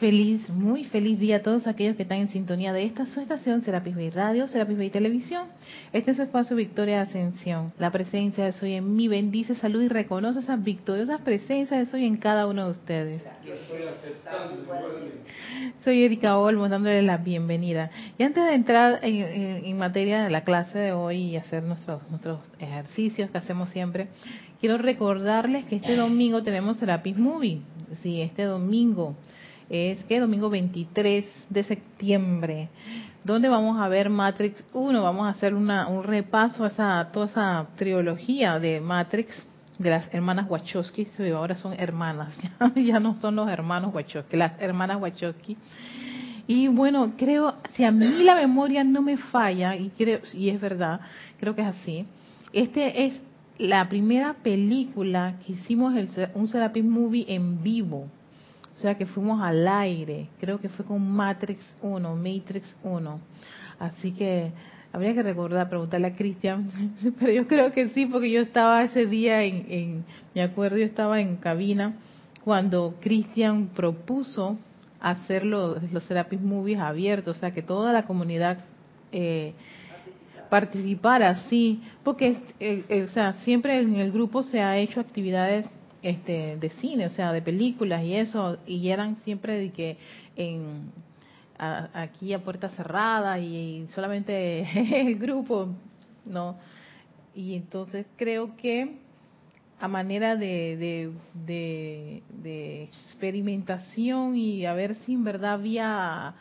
feliz, muy feliz día a todos aquellos que están en sintonía de esta su estación Serapis Bay Radio, Serapis Bay Televisión. Este es su espacio Victoria Ascensión. La presencia de Soy en mí bendice, salud y reconoce esas victoriosas presencias de Soy en cada uno de ustedes. Soy Erika Olmos dándole la bienvenida. Y antes de entrar en, materia de la clase de hoy y hacer nuestros, nuestros ejercicios que hacemos siempre, quiero recordarles que este domingo tenemos Serapis Movie. Sí, este domingo es que domingo 23 de septiembre, donde vamos a ver Matrix 1, vamos a hacer una, un repaso a esa, toda esa trilogía de Matrix de las hermanas Wachowski, ahora son hermanas, ya, no son los hermanos Wachowski, las hermanas Wachowski. Y bueno, creo, si a mí la memoria no me falla, y creo, y es verdad, creo que es así, este es la primera película que hicimos el, un Serapis Movie en vivo. O sea que fuimos al aire, creo que fue con Matrix 1, Matrix 1. Así que habría que recordar, preguntarle a Cristian, pero yo creo que sí, porque yo estaba ese día en, en me acuerdo, yo estaba en cabina cuando Cristian propuso hacer los, los Serapis Movies abiertos, o sea que toda la comunidad eh, participara, sí, porque eh, eh, o sea, siempre en el grupo se ha hecho actividades este, de cine, o sea, de películas y eso, y eran siempre de que en aquí a puerta cerrada y, solamente el grupo, ¿no? Y entonces creo que a manera de, de, de, experimentación y a ver si en verdad había,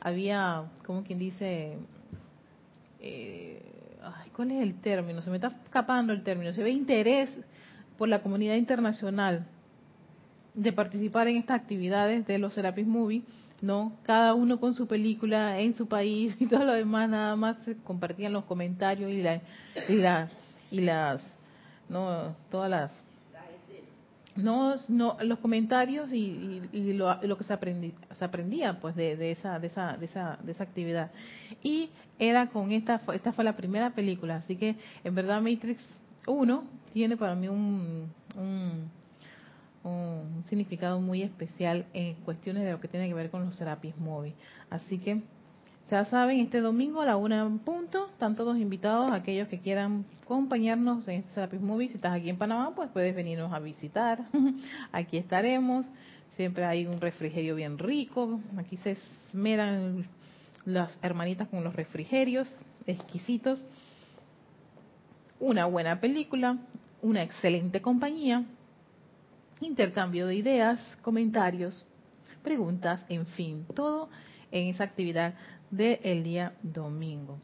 había como quien dice, eh, ¿cuál es el término? Se me está escapando el término. Se ve interés por la comunidad internacional de participar en estas actividades de los Serapis Movie, ¿no? Cada uno con su película en su país y todo lo demás, nada más se compartían los comentarios y, la, y, las, ¿no? Todas las... No, no, los comentarios y, lo, que se, se aprendía pues de, de, esa, de, esa, de, esa, de esa actividad. Y era con esta, esta fue la primera película, así que en verdad Matrix 1 tiene para mí un, significado muy especial en cuestiones de lo que tiene que ver con los Serapis Movie. Así que ya saben, este domingo a la una en punto, están todos invitados, aquellos que quieran acompañarnos en Serapis Movie. Si estás aquí en Panamá, pues puedes venirnos a visitar. aquí estaremos. Siempre hay un refrigerio bien rico. Aquí se esmeran las hermanitas con los refrigerios exquisitos. Una buena película, una excelente compañía, intercambio de ideas, comentarios, preguntas, en fin, todo en esa actividad del día domingo.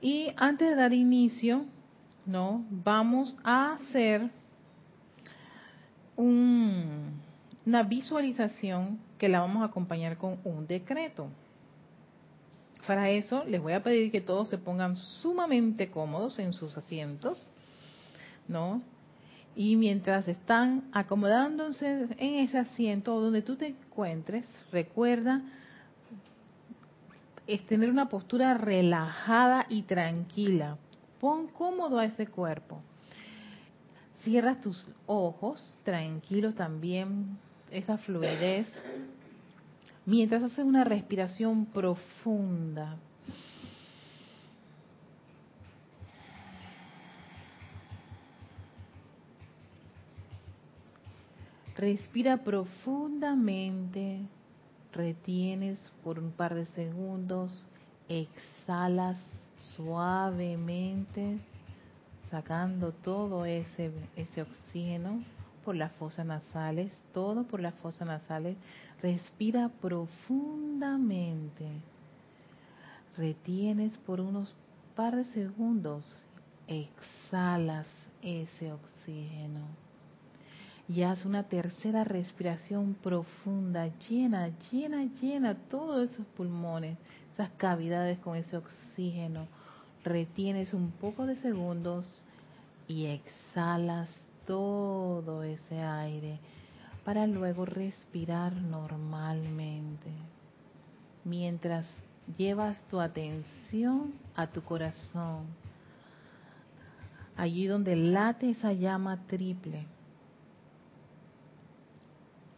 Y antes de dar inicio, ¿no? Vamos a hacer una visualización que la vamos a acompañar con un decreto. Para eso les voy a pedir que todos se pongan sumamente cómodos en sus asientos ¿no? Y mientras están acomodándose en ese asiento donde tú te encuentres, recuerda es tener una postura relajada y tranquila. Pon cómodo a ese cuerpo. Cierra tus ojos, tranquilo también, esa fluidez. Mientras haces una respiración profunda, Respira profundamente, retienes por un par de segundos, exhalas suavemente, sacando todo ese, ese oxígeno por las fosas nasales, todo por las fosas nasales. Respira profundamente, retienes por unos par de segundos, exhalas ese oxígeno y haz una tercera respiración profunda, llena, llena, llena todos esos pulmones, esas cavidades con ese oxígeno. Retienes un poco de segundos y exhalas todo ese aire para luego respirar normalmente. Mientras llevas tu atención a tu corazón, allí donde late esa llama triple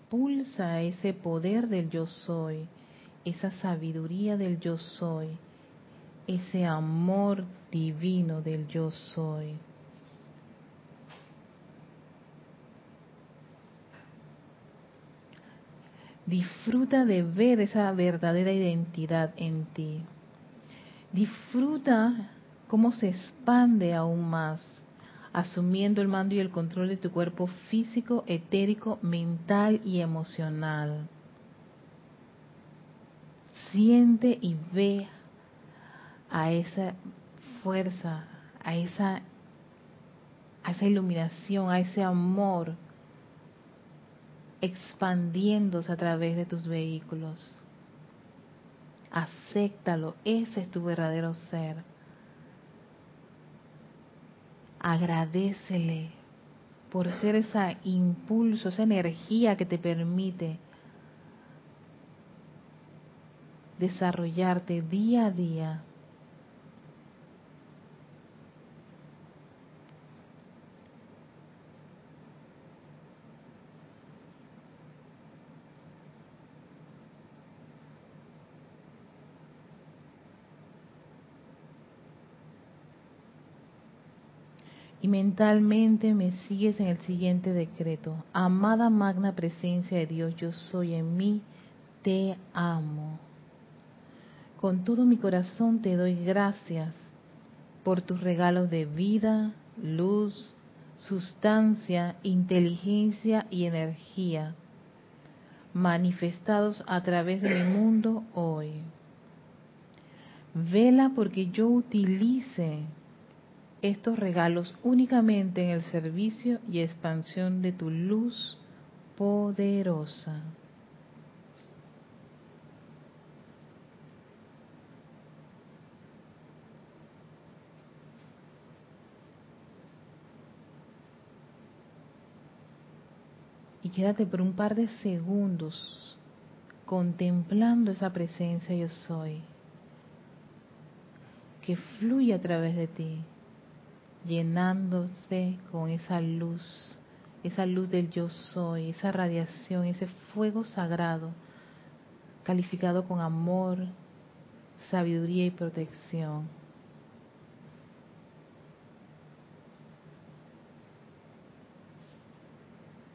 pulsa ese poder del yo soy, esa sabiduría del yo soy, ese amor divino del yo soy. Disfruta de ver esa verdadera identidad en ti. Disfruta cómo se expande aún más, asumiendo el mando y el control de tu cuerpo físico, etérico, mental y emocional. Siente y ve a esa fuerza, a esa, a esa iluminación, a ese amor expandiéndose a través de tus vehículos. Acéptalo, ese es tu verdadero ser. Agradecele por ser ese impulso, esa energía que te permite desarrollarte día a día y mentalmente me sigues en el siguiente decreto. Amada magna presencia de Dios, yo soy en mí, te amo. Con todo mi corazón te doy gracias por tus regalos de vida, luz, sustancia, inteligencia y energía manifestados a través de mi mundo hoy. Vela porque yo utilice estos regalos únicamente en el servicio y expansión de tu luz poderosa. Y quédate por un par de segundos contemplando esa presencia yo soy que fluye a través de ti llenándose con esa luz, esa luz del yo soy, esa radiación, ese fuego sagrado, calificado con amor, sabiduría y protección.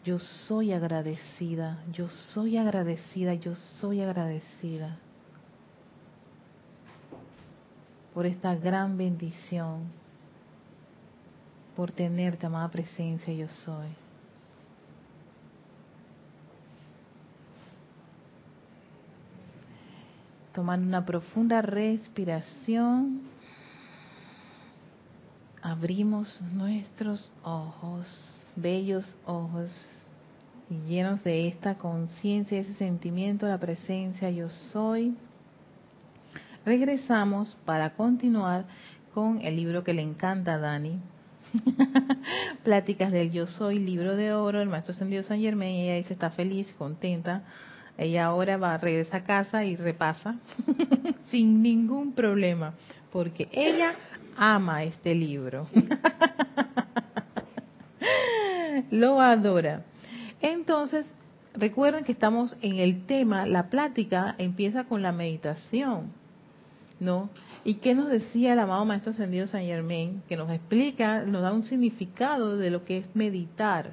Yo soy agradecida, yo soy agradecida, yo soy agradecida por esta gran bendición por tenerte, amada presencia, yo soy. Tomando una profunda respiración, abrimos nuestros ojos, bellos ojos, y llenos de esta conciencia, ese sentimiento la presencia yo soy. Regresamos para continuar con el libro que le encanta a Dani, Pláticas del Yo Soy, libro de oro, el maestro ascendido San Germán, y ella dice está feliz, contenta. Ella ahora va a regresar a casa y repasa sin ningún problema, porque ella ama este libro. Lo adora. Entonces, recuerden que estamos en el tema, la plática empieza con la meditación, ¿no? ¿Y qué nos decía el amado Maestro Ascendido San Germain? Que nos explica, nos da un significado de lo que es meditar,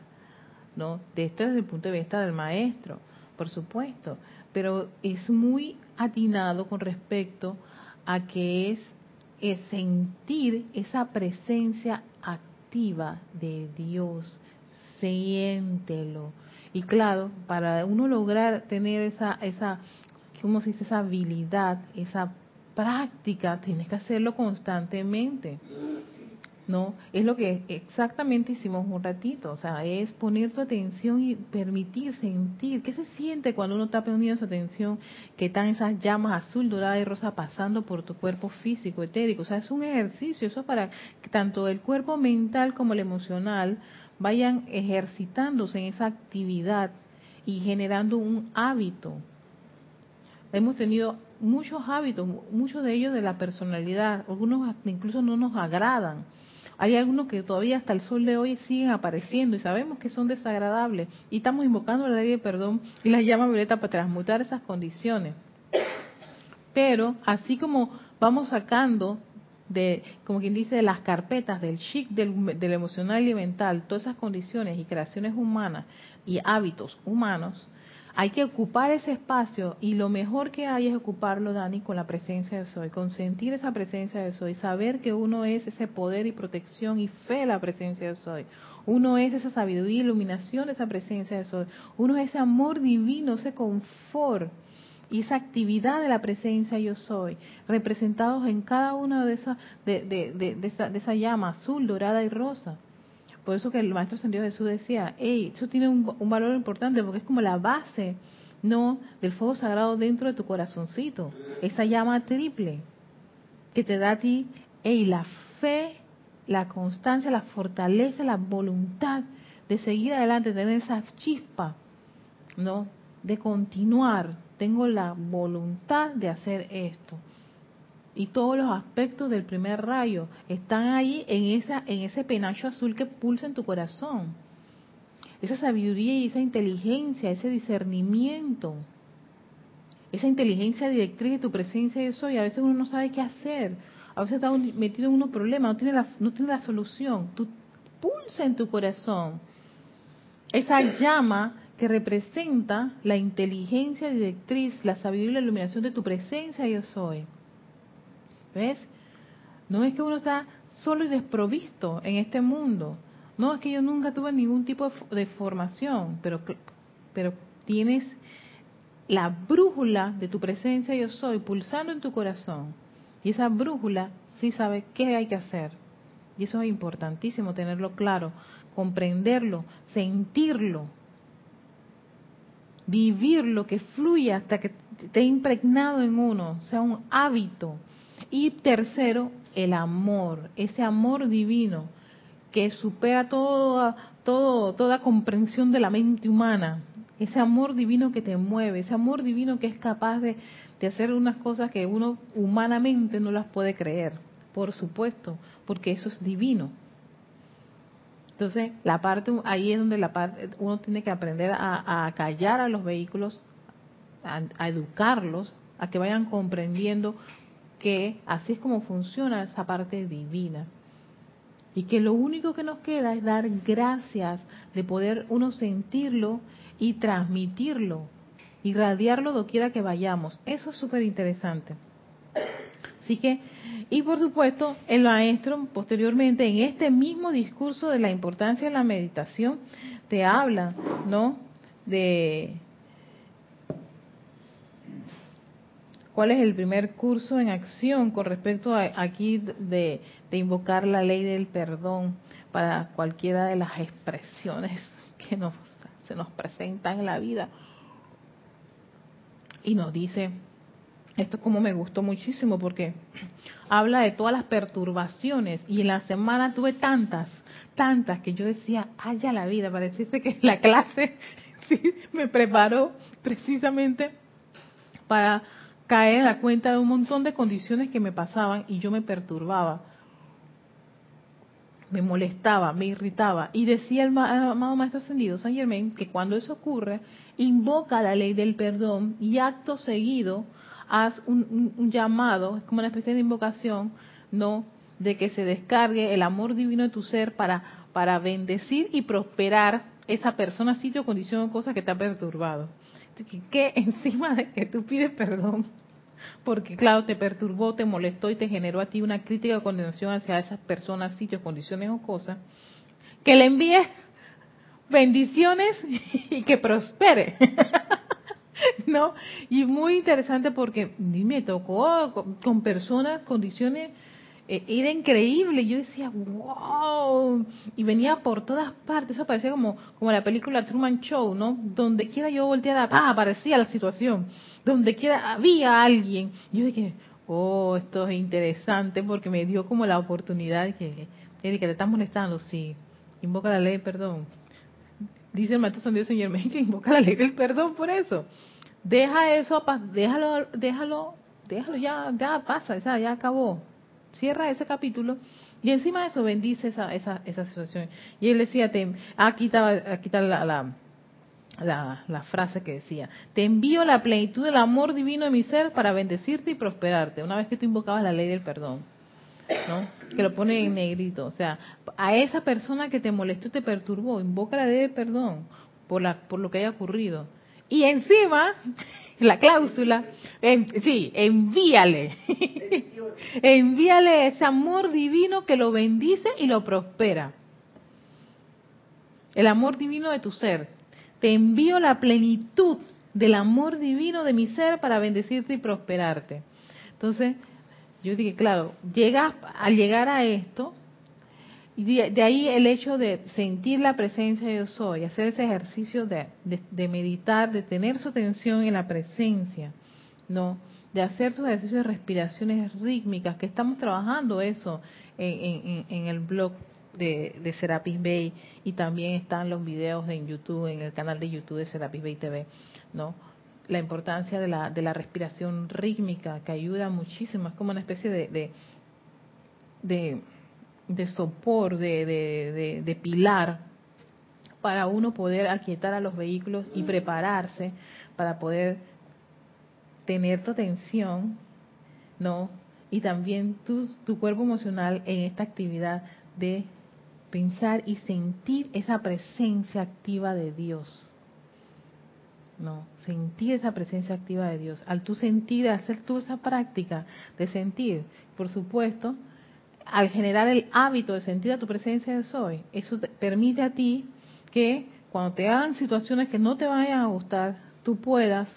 ¿no? De este desde el punto de vista del Maestro, por supuesto. Pero es muy atinado con respecto a que es, es sentir esa presencia activa de Dios. Siéntelo. Y claro, para uno lograr tener esa, esa, ¿cómo se dice? Esa habilidad, esa práctica, tienes que hacerlo constantemente. ¿No? Es lo que exactamente hicimos un ratito, o sea, es poner tu atención y permitir sentir qué se siente cuando uno está poniendo esa atención, que están esas llamas azul, dorada y rosa pasando por tu cuerpo físico, etérico, o sea, es un ejercicio, eso para que tanto el cuerpo mental como el emocional vayan ejercitándose en esa actividad y generando un hábito. Hemos tenido muchos hábitos, muchos de ellos de la personalidad, algunos incluso no nos agradan, Hay algunos que todavía hasta el sol de hoy siguen apareciendo y sabemos que son desagradables y estamos invocando la ley de perdón y la llama violeta para transmutar esas condiciones. Pero así como vamos sacando de, como quien dice, de las carpetas del chic, del, del emocional y mental, todas esas condiciones y creaciones humanas y hábitos humanos, hay que ocupar ese espacio y lo mejor que hay es ocuparlo, Dani, con la presencia de Soy, consentir esa presencia de Soy, saber que uno es ese poder y protección y fe de la presencia de Soy. Uno es esa sabiduría y iluminación esa presencia de Soy. Uno es ese amor divino, ese confort y esa actividad de la presencia yo soy, representados en cada una de esas de, de, de, esa, de esa llama azul, dorada y rosa. Por eso que el Maestro Sendido Jesús decía, eso tiene un, valor importante porque es como la base, ¿no? Del fuego sagrado dentro de tu corazoncito. Esa llama triple que te da a ti, hey, la fe, la constancia, la fortaleza, la voluntad de seguir adelante, de tener esa chispa, ¿no? De continuar. Tengo la voluntad de hacer esto y todos los aspectos del primer rayo están ahí en esa en ese penacho azul que pulsa en tu corazón. Esa sabiduría y esa inteligencia, ese discernimiento, esa inteligencia directriz de tu presencia de soy, a veces uno no sabe qué hacer, a veces está metido en unos problemas, no tiene la, no tiene la solución. Tú pulsa en tu corazón esa llama que representa la inteligencia directriz, la sabiduría y la iluminación de tu presencia yo soy. ¿Ves? No es que uno está solo y desprovisto en este mundo. No es que yo nunca tuve ningún tipo de formación, pero, pero tienes la brújula de tu presencia yo soy pulsando en tu corazón. Y esa brújula sí sabe qué hay que hacer. Y eso es importantísimo tenerlo claro, comprenderlo, sentirlo, vivirlo, que fluya hasta que esté impregnado en uno, sea un hábito y tercero, el amor, ese amor divino que supera toda, todo, toda comprensión de la mente humana, ese amor divino que te mueve, ese amor divino que es capaz de, de hacer unas cosas que uno humanamente no las puede creer, por supuesto, porque eso es divino. Entonces, la parte ahí es donde la parte, uno tiene que aprender a, callar a los vehículos, a, educarlos, a que vayan comprendiendo que así es como funciona esa parte divina. Y que lo único que nos queda es dar gracias de poder uno sentirlo y transmitirlo, irradiarlo doquiera que vayamos. Eso es súper interesante. Así que, y por supuesto, el maestro posteriormente en este mismo discurso de la importancia de la meditación, te habla, ¿no? De, cuál es el primer curso en acción con respecto a aquí de, invocar la ley del perdón para cualquiera de las expresiones que nos, se nos presentan en la vida. Y nos dice, esto como me gustó muchísimo porque habla de todas las perturbaciones y en la semana tuve tantas, tantas que yo decía, haya la vida, pareciese que la clase sí, me preparó precisamente para caer en la cuenta de un montón de condiciones que me pasaban y yo me perturbaba, me molestaba, me irritaba. Y decía el amado Maestro Ascendido San Germain que cuando eso ocurre, invoca la ley del perdón y acto seguido haz un, llamado, es como una especie de invocación, ¿no? De que se descargue el amor divino de tu ser para, para bendecir y prosperar esa persona, sitio, condición o cosa que te ha perturbado que encima de que tú pides perdón, porque claro, te perturbó, te molestó y te generó a ti una crítica o condenación hacia esas personas, sitios, condiciones o cosas, que le envíes bendiciones y que prospere. ¿No? Y muy interesante porque me tocó con personas, condiciones era increíble. Yo decía, wow. Y venía por todas partes. Eso parecía como, como la película Truman Show, ¿no? Donde quiera yo volteara, ah, aparecía la situación. Donde quiera había alguien. Yo dije, oh, esto es interesante porque me dio como la oportunidad que, te estás molestando, sí. Invoca la ley perdón. Dice el maestro San Dios Señor, que invoca la ley del perdón por eso. Deja eso, déjalo, déjalo, déjalo ya, ya pasa, ya acabó cierra ese capítulo Y encima de eso bendice esa, esa, esa situación. Y él decía, te, aquí aquí está la, la, la, frase que decía, te envío la plenitud del amor divino de mi ser para bendecirte y prosperarte, una vez que tú invocabas la ley del perdón. ¿no? Que lo pone en negrito. O sea, a esa persona que te molestó te perturbó, invoca la ley del perdón por, la, por lo que haya ocurrido. Y encima, la cláusula, sí, envíale. envíale ese amor divino que lo bendice y lo prospera. El amor divino de tu ser. Te envío la plenitud del amor divino de mi ser para bendecirte y prosperarte. Entonces, yo dije, claro, llega, al llegar a esto, y de, ahí el hecho de sentir la presencia de yo soy, hacer ese ejercicio de, de, meditar, de tener su atención en la presencia, ¿no? De hacer sus ejercicios de respiraciones rítmicas, que estamos trabajando eso en, en, el blog de, de Serapis Bay y también están los videos en YouTube, en el canal de YouTube de Serapis Bay TV, ¿no? la importancia de la, de la respiración rítmica, que ayuda muchísimo, es como una especie de, de, de, sopor, de, de, de, pilar, para uno poder aquietar a los vehículos y prepararse para poder tener tu atención, ¿no? Y también tu, tu cuerpo emocional en esta actividad de pensar y sentir esa presencia activa de Dios no, sentir esa presencia activa de Dios. Al tú sentir, hacer tú esa práctica de sentir, por supuesto, al generar el hábito de sentir a tu presencia de soy, eso te permite a ti que cuando te hagan situaciones que no te vayan a gustar, tú puedas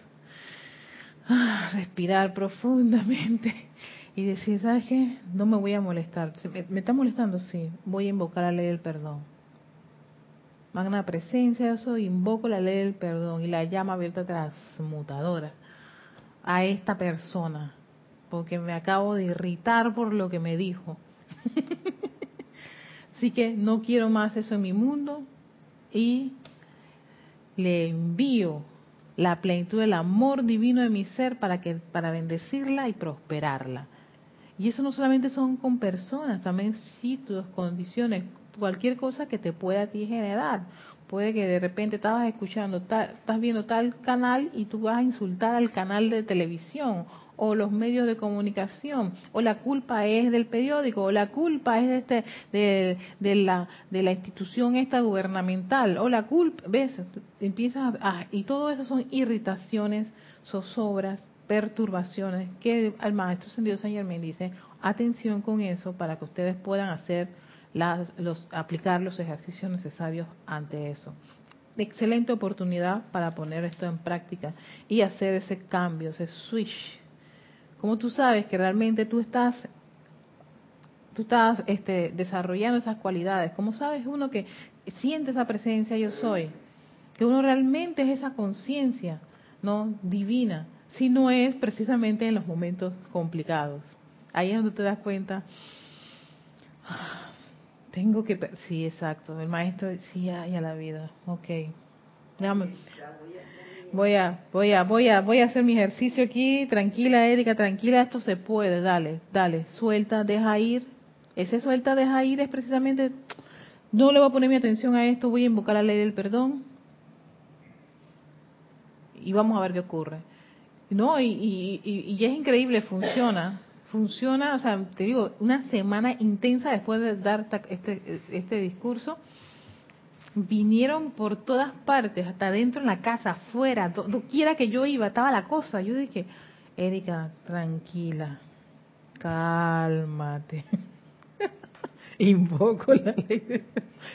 ah, respirar profundamente y decir, ¿sabes qué? No me voy a molestar. ¿Me, me está molestando? Sí. Voy a invocar la ley del perdón magna presencia, eso invoco la ley del perdón y la llama abierta transmutadora a esta persona, porque me acabo de irritar por lo que me dijo. Así que no quiero más eso en mi mundo y le envío la plenitud del amor divino de mi ser para que para bendecirla y prosperarla. Y eso no solamente son con personas, también sitios, condiciones, cualquier cosa que te pueda a ti generar. Puede que de repente estabas escuchando, estás viendo tal canal y tú vas a insultar al canal de televisión o los medios de comunicación, o la culpa es del periódico, o la culpa es de este de, de la de la institución esta gubernamental, o la culpa, ves, empiezas a, y todo eso son irritaciones, zozobras, perturbaciones que al maestro Sendido San Germán dice, atención con eso para que ustedes puedan hacer los, aplicar los ejercicios necesarios ante eso. Excelente oportunidad para poner esto en práctica y hacer ese cambio, ese switch. Como tú sabes que realmente tú estás tú estás este, desarrollando esas cualidades. ¿Cómo sabes uno que siente esa presencia yo soy? Que uno realmente es esa conciencia, no divina, si no es precisamente en los momentos complicados. Ahí es donde te das cuenta tengo que... Sí, exacto. El maestro decía, a la vida. Ok. Voy a, voy a, voy a, voy a hacer mi ejercicio aquí. Tranquila, Erika, tranquila. Esto se puede. Dale, dale. Suelta, deja ir. Ese suelta, deja ir es precisamente... No le voy a poner mi atención a esto. Voy a invocar la ley del perdón. Y vamos a ver qué ocurre. No, y, y, y, y es increíble, funciona funciona, o sea, te digo, una semana intensa después de dar este, este discurso, vinieron por todas partes, hasta dentro en la casa, afuera, donde quiera que yo iba, estaba la cosa. Yo dije, Erika, tranquila, cálmate. Invoco la ley.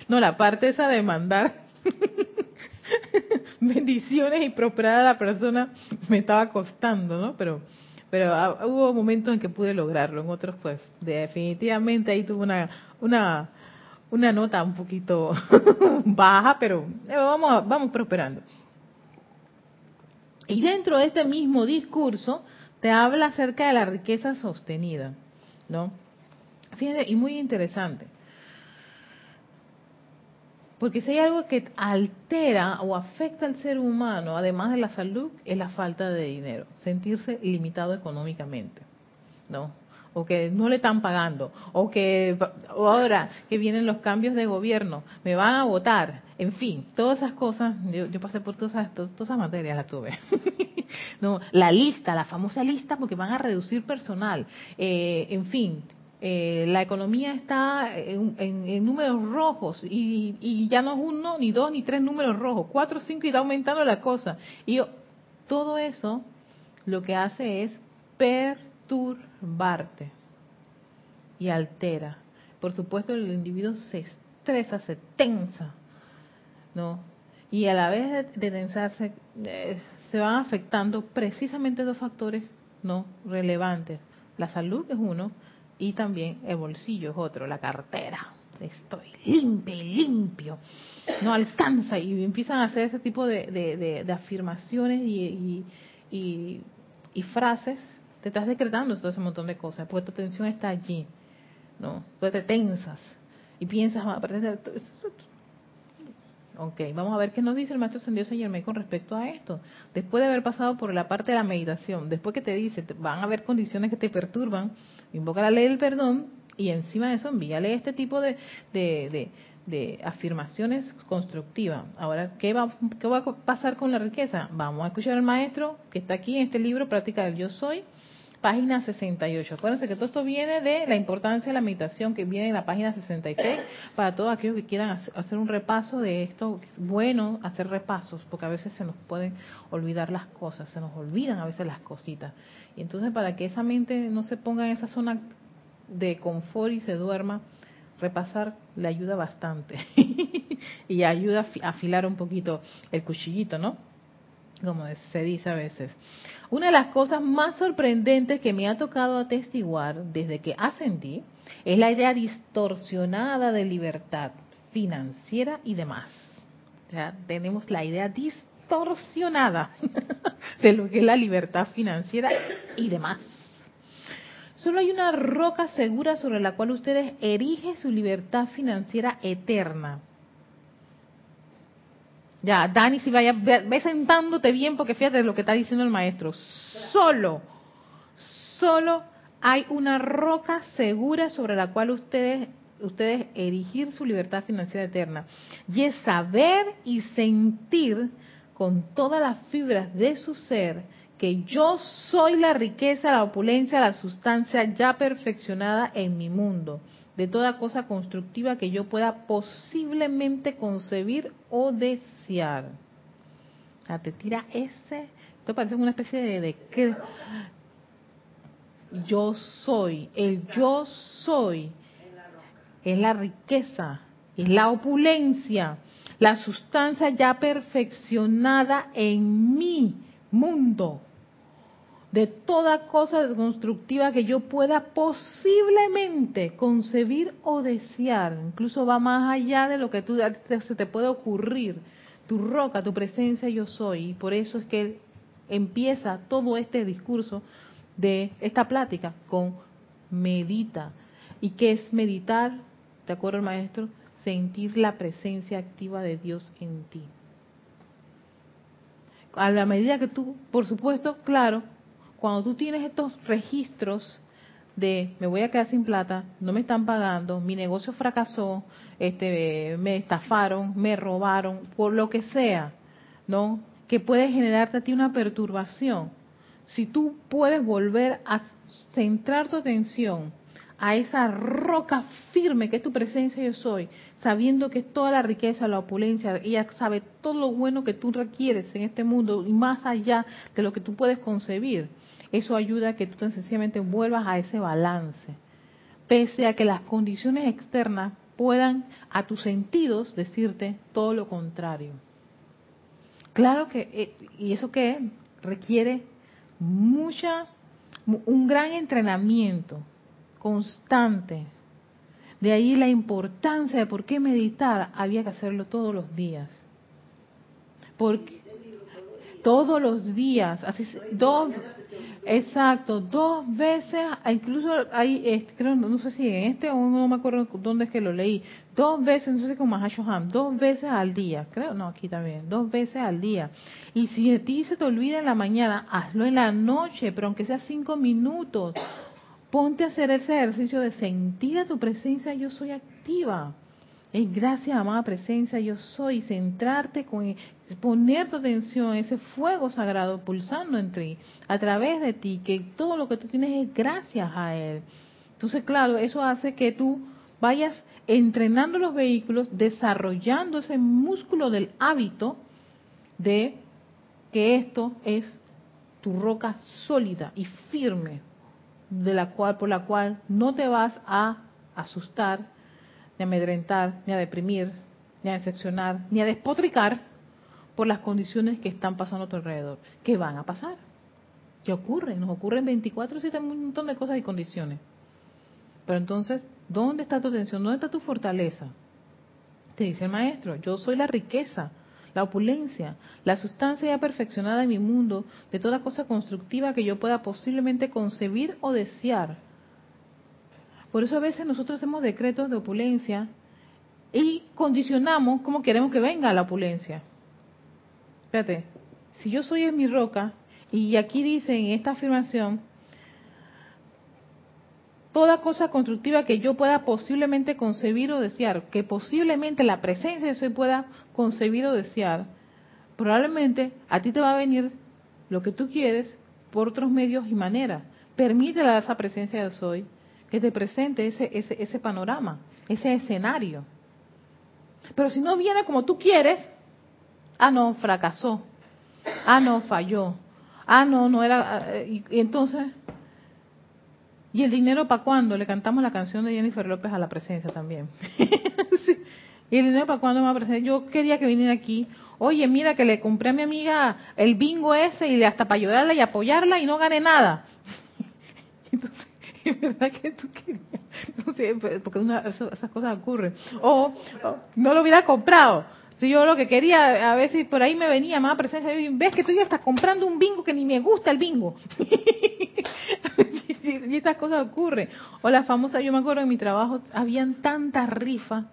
No, la parte esa de mandar bendiciones y prosperar a la persona me estaba costando, ¿no? Pero pero ah, hubo momentos en que pude lograrlo, en otros pues definitivamente ahí tuve una una una nota un poquito baja, pero eh, vamos vamos prosperando. Y dentro de este mismo discurso te habla acerca de la riqueza sostenida, ¿no? Fíjense, y muy interesante. Porque si hay algo que altera o afecta al ser humano, además de la salud, es la falta de dinero, sentirse limitado económicamente, ¿no? O que no le están pagando, o que ahora que vienen los cambios de gobierno, me van a votar, en fin, todas esas cosas, yo, pasé por todas esas, todas esas materias, las tuve. no, la lista, la famosa lista, porque van a reducir personal, eh, en fin, eh, la economía está en, números rojos y, ya no es uno, ni dos, ni tres números rojos, cuatro, cinco y está aumentando la cosa. Y todo eso lo que hace es y altera. Por supuesto, el individuo se estresa, se tensa, ¿no? Y a la vez de, tensarse, eh, se van afectando precisamente dos factores no relevantes. La salud es uno y también el bolsillo es otro, la cartera. Estoy limpio limpio. No alcanza y empiezan a hacer ese tipo de, afirmaciones y, y, frases. Te estás decretando todo ese montón de cosas porque tu atención está allí. ¿no? Tú te tensas y piensas, ah, Ok, vamos a ver qué nos dice el maestro Sendido Señor con respecto a esto. Después de haber pasado por la parte de la meditación, después que te dice, van a haber condiciones que te perturban, invoca la ley del perdón y encima de eso envíale este tipo de, de, de, afirmaciones constructivas. Ahora, ¿qué va, ¿qué va a pasar con la riqueza? Vamos a escuchar al maestro que está aquí en este libro, Práctica del Yo Soy, página 68. Acuérdense que todo esto viene de la importancia de la meditación que viene en la página 66 para todos aquellos que quieran hacer un repaso de esto. Es bueno hacer repasos porque a veces se nos pueden olvidar las cosas, se nos olvidan a veces las cositas. Y entonces para que esa mente no se ponga en esa zona de confort y se duerma, repasar le ayuda bastante y ayuda a afilar un poquito el cuchillito, ¿no? Como se dice a veces. Una de las cosas más sorprendentes que me ha tocado atestiguar desde que ascendí es la idea distorsionada de libertad financiera y demás. tenemos la idea distorsionada de lo que es la libertad financiera y demás. Solo hay una roca segura sobre la cual ustedes erigen su libertad financiera eterna ya, Dani, si vaya, ve, sentándote bien porque fíjate lo que está diciendo el maestro. Solo, solo hay una roca segura sobre la cual ustedes ustedes erigir su libertad financiera eterna. Y es saber y sentir con todas las fibras de su ser que yo soy la riqueza, la opulencia, la sustancia ya perfeccionada en mi mundo de toda cosa constructiva que yo pueda posiblemente concebir o desear. O te tira ese, esto parece una especie de, de que yo soy, el yo soy, es la riqueza, es la opulencia, la sustancia ya perfeccionada en mi mundo de toda cosa constructiva que yo pueda posiblemente concebir o desear. Incluso va más allá de lo que tú, se te puede ocurrir. Tu roca, tu presencia yo soy. Y por eso es que empieza todo este discurso de esta plática con medita. ¿Y qué es meditar? ¿De acuerdo, maestro? Sentir la presencia activa de Dios en ti. A la medida que tú, por supuesto, claro, cuando tú tienes estos registros de me voy a quedar sin plata, no me están pagando, mi negocio fracasó, este, me estafaron, me robaron, por lo que sea, ¿no? Que puede generarte a ti una perturbación. Si tú puedes volver a centrar tu atención a esa roca firme que es tu presencia yo soy, sabiendo que es toda la riqueza, la opulencia, ella sabe todo lo bueno que tú requieres en este mundo y más allá de lo que tú puedes concebir eso ayuda a que tú tan sencillamente vuelvas a ese balance, pese a que las condiciones externas puedan a tus sentidos decirte todo lo contrario. Claro que, eh, y eso que requiere mucha, un gran entrenamiento constante. De ahí la importancia de por qué meditar había que hacerlo todos los días. Porque todos los días, así dos, Exacto, dos veces, incluso hay, creo, no sé si en este o no me acuerdo dónde es que lo leí, dos veces, no sé si con Mahashoham, dos veces al día, creo, no, aquí también, dos veces al día. Y si a ti se te olvida en la mañana, hazlo en la noche, pero aunque sea cinco minutos, ponte a hacer ese ejercicio de sentir a tu presencia, yo soy activa. Es gracias, amada presencia, yo soy, centrarte con, poner tu atención, ese fuego sagrado pulsando en ti, a través de ti, que todo lo que tú tienes es gracias a Él. Entonces, claro, eso hace que tú vayas entrenando los vehículos, desarrollando ese músculo del hábito de que esto es tu roca sólida y firme, de la cual, por la cual no te vas a asustar, ni a amedrentar, ni a deprimir, ni a decepcionar, ni a despotricar por las condiciones que están pasando a tu alrededor, que van a pasar. ¿Qué ocurre? Nos ocurren 24 7 un montón de cosas y condiciones. Pero entonces, ¿dónde está tu atención? ¿Dónde está tu fortaleza? Te dice el maestro, yo soy la riqueza, la opulencia, la sustancia ya perfeccionada en mi mundo de toda cosa constructiva que yo pueda posiblemente concebir o desear. Por eso a veces nosotros hacemos decretos de opulencia y condicionamos cómo queremos que venga la opulencia. Fíjate, si yo soy en mi roca, y aquí dice en esta afirmación, toda cosa constructiva que yo pueda posiblemente concebir o desear, que posiblemente la presencia de soy pueda concebir o desear, probablemente a ti te va a venir lo que tú quieres por otros medios y maneras. Permítele a esa presencia de soy que te presente ese, ese, ese panorama, ese escenario. Pero si no viene como tú quieres, ah, no, fracasó, ah, no, falló, ah, no, no era, eh, y entonces ¿Y el dinero para cuándo? Le cantamos la canción de Jennifer López a la presencia también. ¿Y el dinero para cuándo me va a presentar? Yo quería que viniera aquí. Oye, mira que le compré a mi amiga el bingo ese y hasta para ayudarla y apoyarla y no gané nada. Entonces, verdad que tú querías. No sé, pues, porque esas cosas ocurren. O, no lo hubiera comprado. Si yo lo que quería, a si por ahí me venía más presencia, ves que tú ya estás comprando un bingo que ni me gusta el bingo. y estas cosas ocurren. O la famosa, yo me acuerdo en mi trabajo, habían tantas rifas.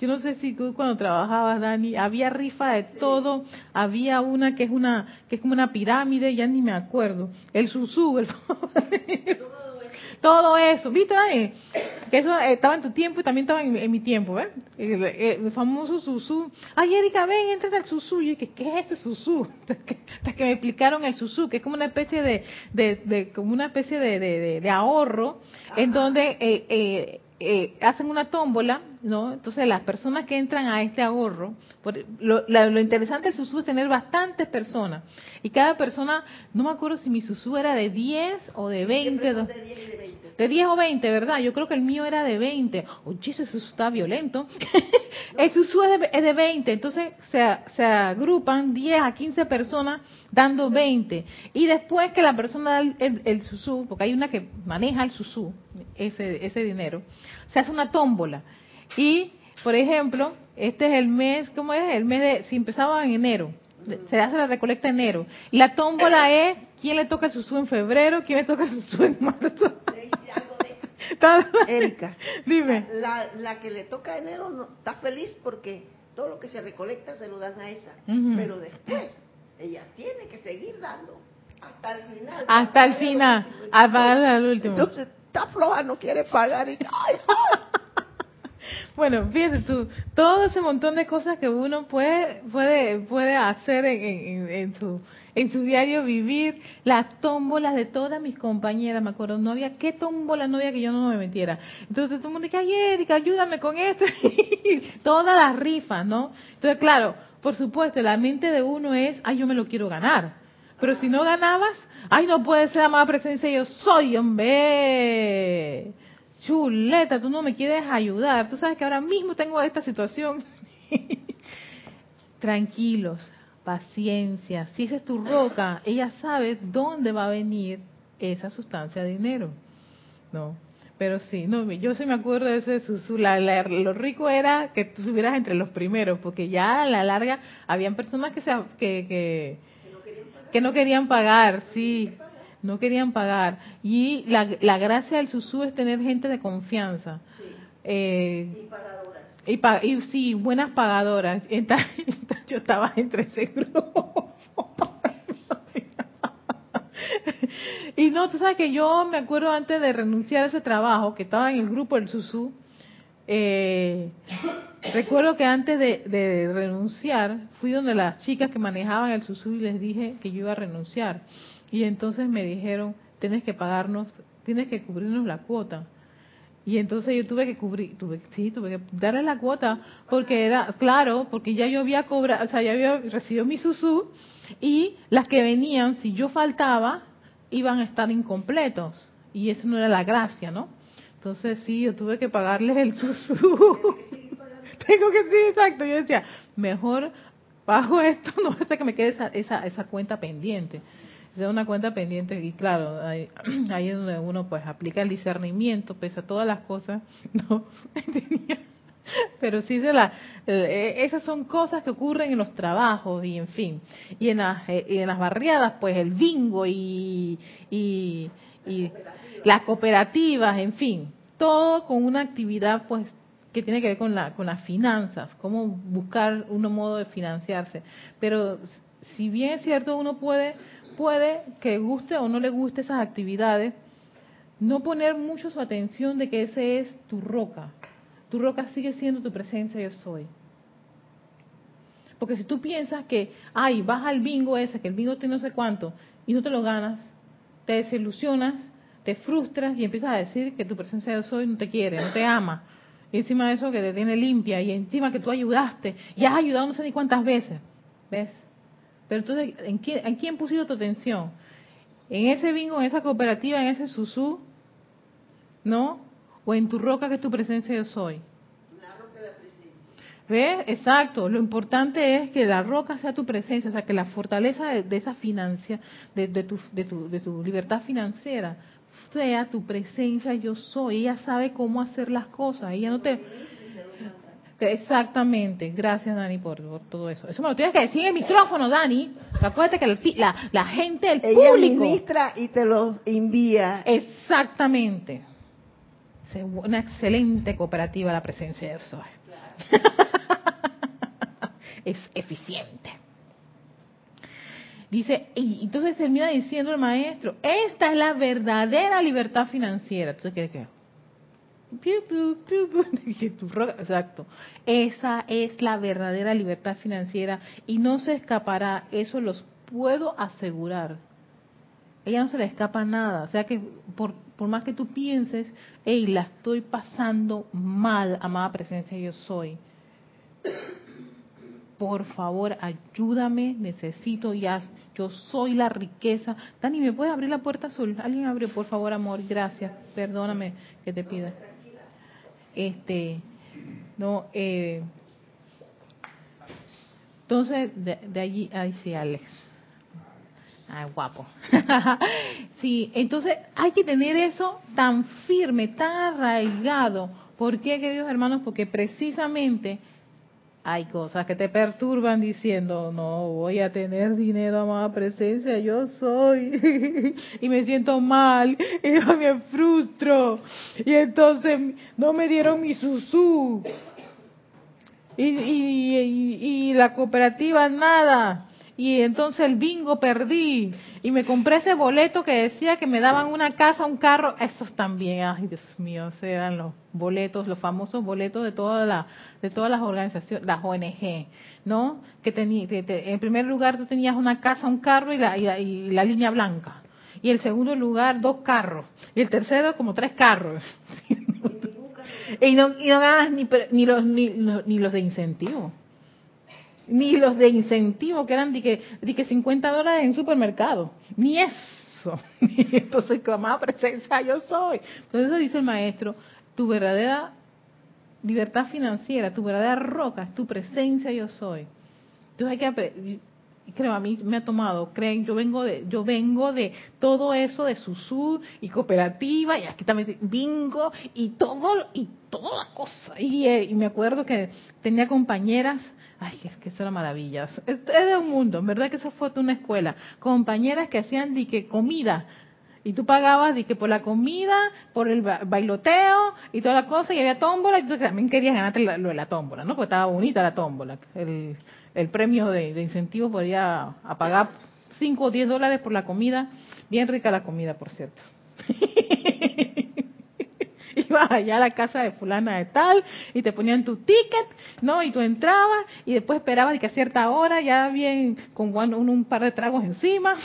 Yo no sé si tú cuando trabajabas, Dani, había rifa de todo. Había una que es una que es como una pirámide, ya ni me acuerdo. El susú, el todo eso, ¿viste? Que eso eh, estaba en tu tiempo y también estaba en, mi tiempo, ¿ves? El, famoso susú. Ay, Erika, ven, entra al susú. Y yo dije, ¿qué es ese susú? Hasta que me explicaron el susú, que es como una especie de, de, de como una especie de, de, de ahorro, en donde eh, eh, eh, hacen una tómbola, ¿no? Entonces las personas que entran a este ahorro, lo, interesante del susú es tener bastantes personas. Y cada persona, no me acuerdo si mi susú era de 10 o de 20. De 10, o 20, ¿verdad? Yo creo que el mío era de 20. Oye, ese susú está violento. el susú es de, es de 20. Entonces se, se agrupan 10 a 15 personas dando 20. Y después que la persona da el, el, susú, porque hay una que maneja el susú, ese, ese dinero, se hace una tómbola. Y, por ejemplo, este es el mes, ¿cómo es? El mes de, si empezaba en enero, se hace la recolecta en enero. Y la tómbola es, ¿quién le toca el susú en febrero? ¿Quién le toca el susú en marzo? Erika, dime. La, la que le toca enero no, está feliz porque todo lo que se recolecta se lo dan a esa. Pero después ella tiene que seguir dando hasta el final. Hasta el final, a pagar al último. Entonces, está floja, no quiere pagar y Bueno, fíjate tú, todo ese montón de cosas que uno puede puede puede hacer en, en, su en su diario vivir, las tómbolas de todas mis compañeras, me acuerdo, no había qué tómbola no había que yo no me metiera. Entonces todo el mundo dice, ay Erika, ayúdame con esto, todas las rifas, ¿no? Entonces claro, por supuesto, la mente de uno es, ay, yo me lo quiero ganar. Pero si no ganabas, ay, no puede ser amada presencia, yo soy, hombre. Chuleta, tú no me quieres ayudar. Tú sabes que ahora mismo tengo esta situación. Tranquilos, paciencia. Si esa es tu roca, ella sabe dónde va a venir esa sustancia de dinero. ¿No? Pero sí, no, yo sí me acuerdo de ese susu. lo rico era que tú estuvieras entre los primeros, porque ya a la larga habían personas que, se, que, que, que no querían pagar, sí, no querían pagar. Y la, la gracia del susú es tener gente de confianza. Eh, y pagadoras. Y, y, sí, buenas pagadoras. Yo estaba entre ese grupo. y no, tú sabes que yo me acuerdo antes de renunciar a ese trabajo, que estaba en el grupo del Susú, eh, recuerdo que antes de, renunciar, fui donde las chicas que manejaban el Susú y les dije que yo iba a renunciar. Y entonces me dijeron, tienes que pagarnos, tienes que cubrirnos la cuota. Y entonces yo tuve que cubrir, tuve, sí, tuve que darle la cuota, porque era, claro, porque ya yo había cobrado, o sea, ya había recibido mi susú, y las que venían, si yo faltaba, iban a estar incompletos. Y eso no era la gracia, ¿no? Entonces sí, yo tuve que pagarles el susú. Tengo que sí, exacto. Yo decía, mejor pago esto, no hace que me quede esa, esa, esa cuenta pendiente de una cuenta pendiente y claro, ahí, es donde uno pues aplica el discernimiento, pese a todas las cosas, ¿no? Pero sí se la, eh, esas son cosas que ocurren en los trabajos y en fin. Y en las, eh, en las barriadas, pues el bingo y, y, y las cooperativas, en fin, todo con una actividad pues que tiene que ver con la con las finanzas, cómo buscar un modo de financiarse. Pero si bien es cierto, uno puede puede que guste o no le guste esas actividades, no poner mucho su atención de que ese es tu roca. Tu roca sigue siendo tu presencia yo soy. Porque si tú piensas que, ay, vas al bingo ese, que el bingo tiene no sé cuánto, y no te lo ganas, te desilusionas, te frustras y empiezas a decir que tu presencia yo soy no te quiere, no te ama. Y encima de eso que te tiene limpia, y encima que tú ayudaste, y has ayudado no sé ni cuántas veces. ¿Ves? Pero entonces, ¿en quién, ¿en quién pusiste tu atención? ¿En ese bingo, en esa cooperativa, en ese susú? ¿No? ¿O en tu roca que es tu presencia yo soy? La roca de la presencia. ¿Ves? Exacto. Lo importante es que la roca sea tu presencia, o sea, que la fortaleza de, esa financia, de, tu, de, tu, de tu libertad financiera, sea tu presencia yo soy. Ella sabe cómo hacer las cosas. Ella no te Exactamente, gracias Dani por, todo eso. Eso me lo tienes que decir en el micrófono, Dani. Acuérdate que la, la, gente, el Ella público. ministra y te lo envía. Exactamente. Una excelente cooperativa la presencia de Soy. es eficiente. Dice, y entonces termina diciendo el maestro, esta es la verdadera libertad financiera. Entonces, ¿qué que Exacto. Esa es la verdadera libertad financiera y no se escapará. Eso los puedo asegurar. Ella no se le escapa nada. O sea que por, por más que tú pienses, hey, la estoy pasando mal, amada presencia, yo soy. Por favor, ayúdame, necesito ya. Yo soy la riqueza. Dani, ¿me puedes abrir la puerta azul? Alguien abre, por favor, amor. Gracias. Perdóname que te pida. Este, no, eh, entonces, de, allí, ahí sí, Alex. Ah, guapo. sí, entonces hay que tener eso tan firme, tan arraigado. ¿Por qué, queridos hermanos? Porque precisamente hay cosas que te perturban diciendo, no voy a tener dinero, amada presencia, yo soy. y me siento mal, y me frustro. Y entonces no me dieron mi susú. Y, y, y la cooperativa nada. Y entonces el bingo perdí. Y me compré ese boleto que decía que me daban una casa, un carro, esos también, ay Dios mío, eran los boletos, los famosos boletos de toda la, de todas las organizaciones, las ONG, ¿no? Que, tenía, en primer lugar tú tenías una casa, un carro y la, y la, línea blanca, y el segundo lugar dos carros, y el tercero como tres carros. y no, y no ganas ni, ni los ni, ni los de incentivo ni los de incentivo que eran de que, de que 50 dólares en supermercado, ni eso. Entonces, más presencia yo soy. Entonces, dice el maestro, tu verdadera libertad financiera, tu verdadera roca es tu presencia yo soy. Entonces hay que creo a mí me ha tomado, creen, yo vengo de yo vengo de todo eso de susur y cooperativa y aquí también bingo y todo y toda la cosa. Y, eh, y me acuerdo que tenía compañeras Ay, es que eso era maravillas. Es, de un mundo, ¿verdad? Que eso fue una escuela. Compañeras que hacían di que comida. Y tú pagabas di que por la comida, por el bailoteo y toda la cosa, y había tómbola, y tú también querías ganarte lo de la tómbola, ¿no? Porque estaba bonita la tómbola. El, el premio de, de incentivo podía pagar 5 o 10 dólares por la comida, Bien rica la comida, por cierto. Ibas allá a la casa de fulana de tal y te ponían tu ticket, ¿no? Y tú entrabas y después esperabas y que a cierta hora ya bien con un, par de tragos encima,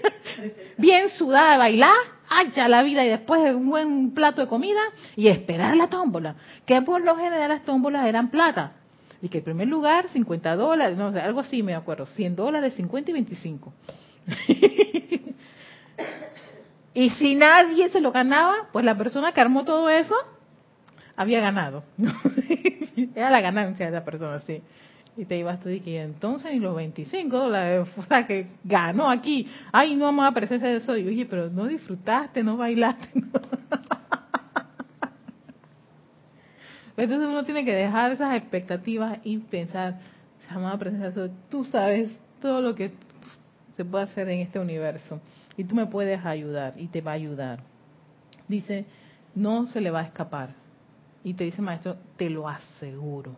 bien sudada de bailar, hacha la vida y después un buen plato de comida y esperar la tómbola, que por lo general las tómbolas eran plata. Y que el primer lugar, 50 dólares, no sé, algo así me acuerdo, 100 dólares, 50 y 25. y si nadie se lo ganaba, pues la persona que armó todo eso había ganado. Era la ganancia de esa persona, sí. Y te ibas tú y que entonces y los 25 dólares, o sea, que ganó aquí. Ay, no vamos a presencia de eso. Y oye, pero no disfrutaste, no bailaste. Entonces uno tiene que dejar esas expectativas y pensar, amada presencia de eso, tú sabes todo lo que se puede hacer en este universo y tú me puedes ayudar y te va a ayudar. Dice, no se le va a escapar. Y te dice, maestro, te lo aseguro.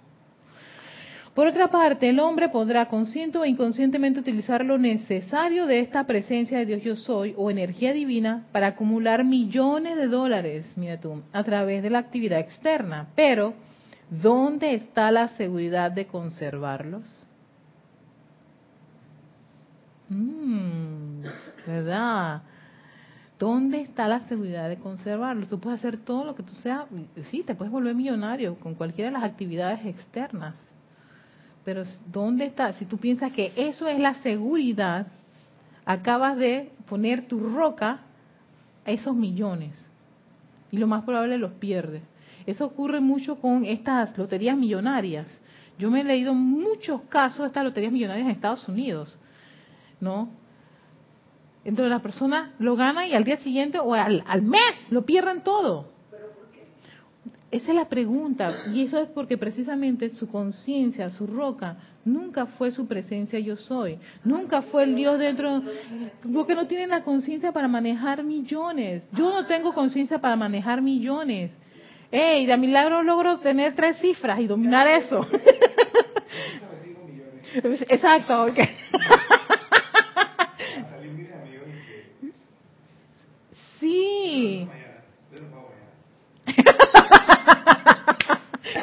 Por otra parte, el hombre podrá consciente o inconscientemente utilizar lo necesario de esta presencia de Dios yo soy o energía divina para acumular millones de dólares, mira tú, a través de la actividad externa. Pero, ¿dónde está la seguridad de conservarlos? Mm, ¿Verdad? ¿Dónde está la seguridad de conservarlos? Tú puedes hacer todo lo que tú seas, sí, te puedes volver millonario con cualquiera de las actividades externas pero ¿dónde está? Si tú piensas que eso es la seguridad, acabas de poner tu roca a esos millones y lo más probable los pierdes. Eso ocurre mucho con estas loterías millonarias. Yo me he leído muchos casos de estas loterías millonarias en Estados Unidos, ¿no? Entonces la persona lo gana y al día siguiente o al, al mes lo pierden todo. Esa es la pregunta, y eso es porque precisamente su conciencia, su roca, nunca fue su presencia yo soy, nunca fue el Dios dentro, porque no tienen la conciencia para manejar millones. Yo no tengo conciencia para manejar millones. ¡Ey! De milagro logro tener tres cifras y dominar eso. Exacto, ok.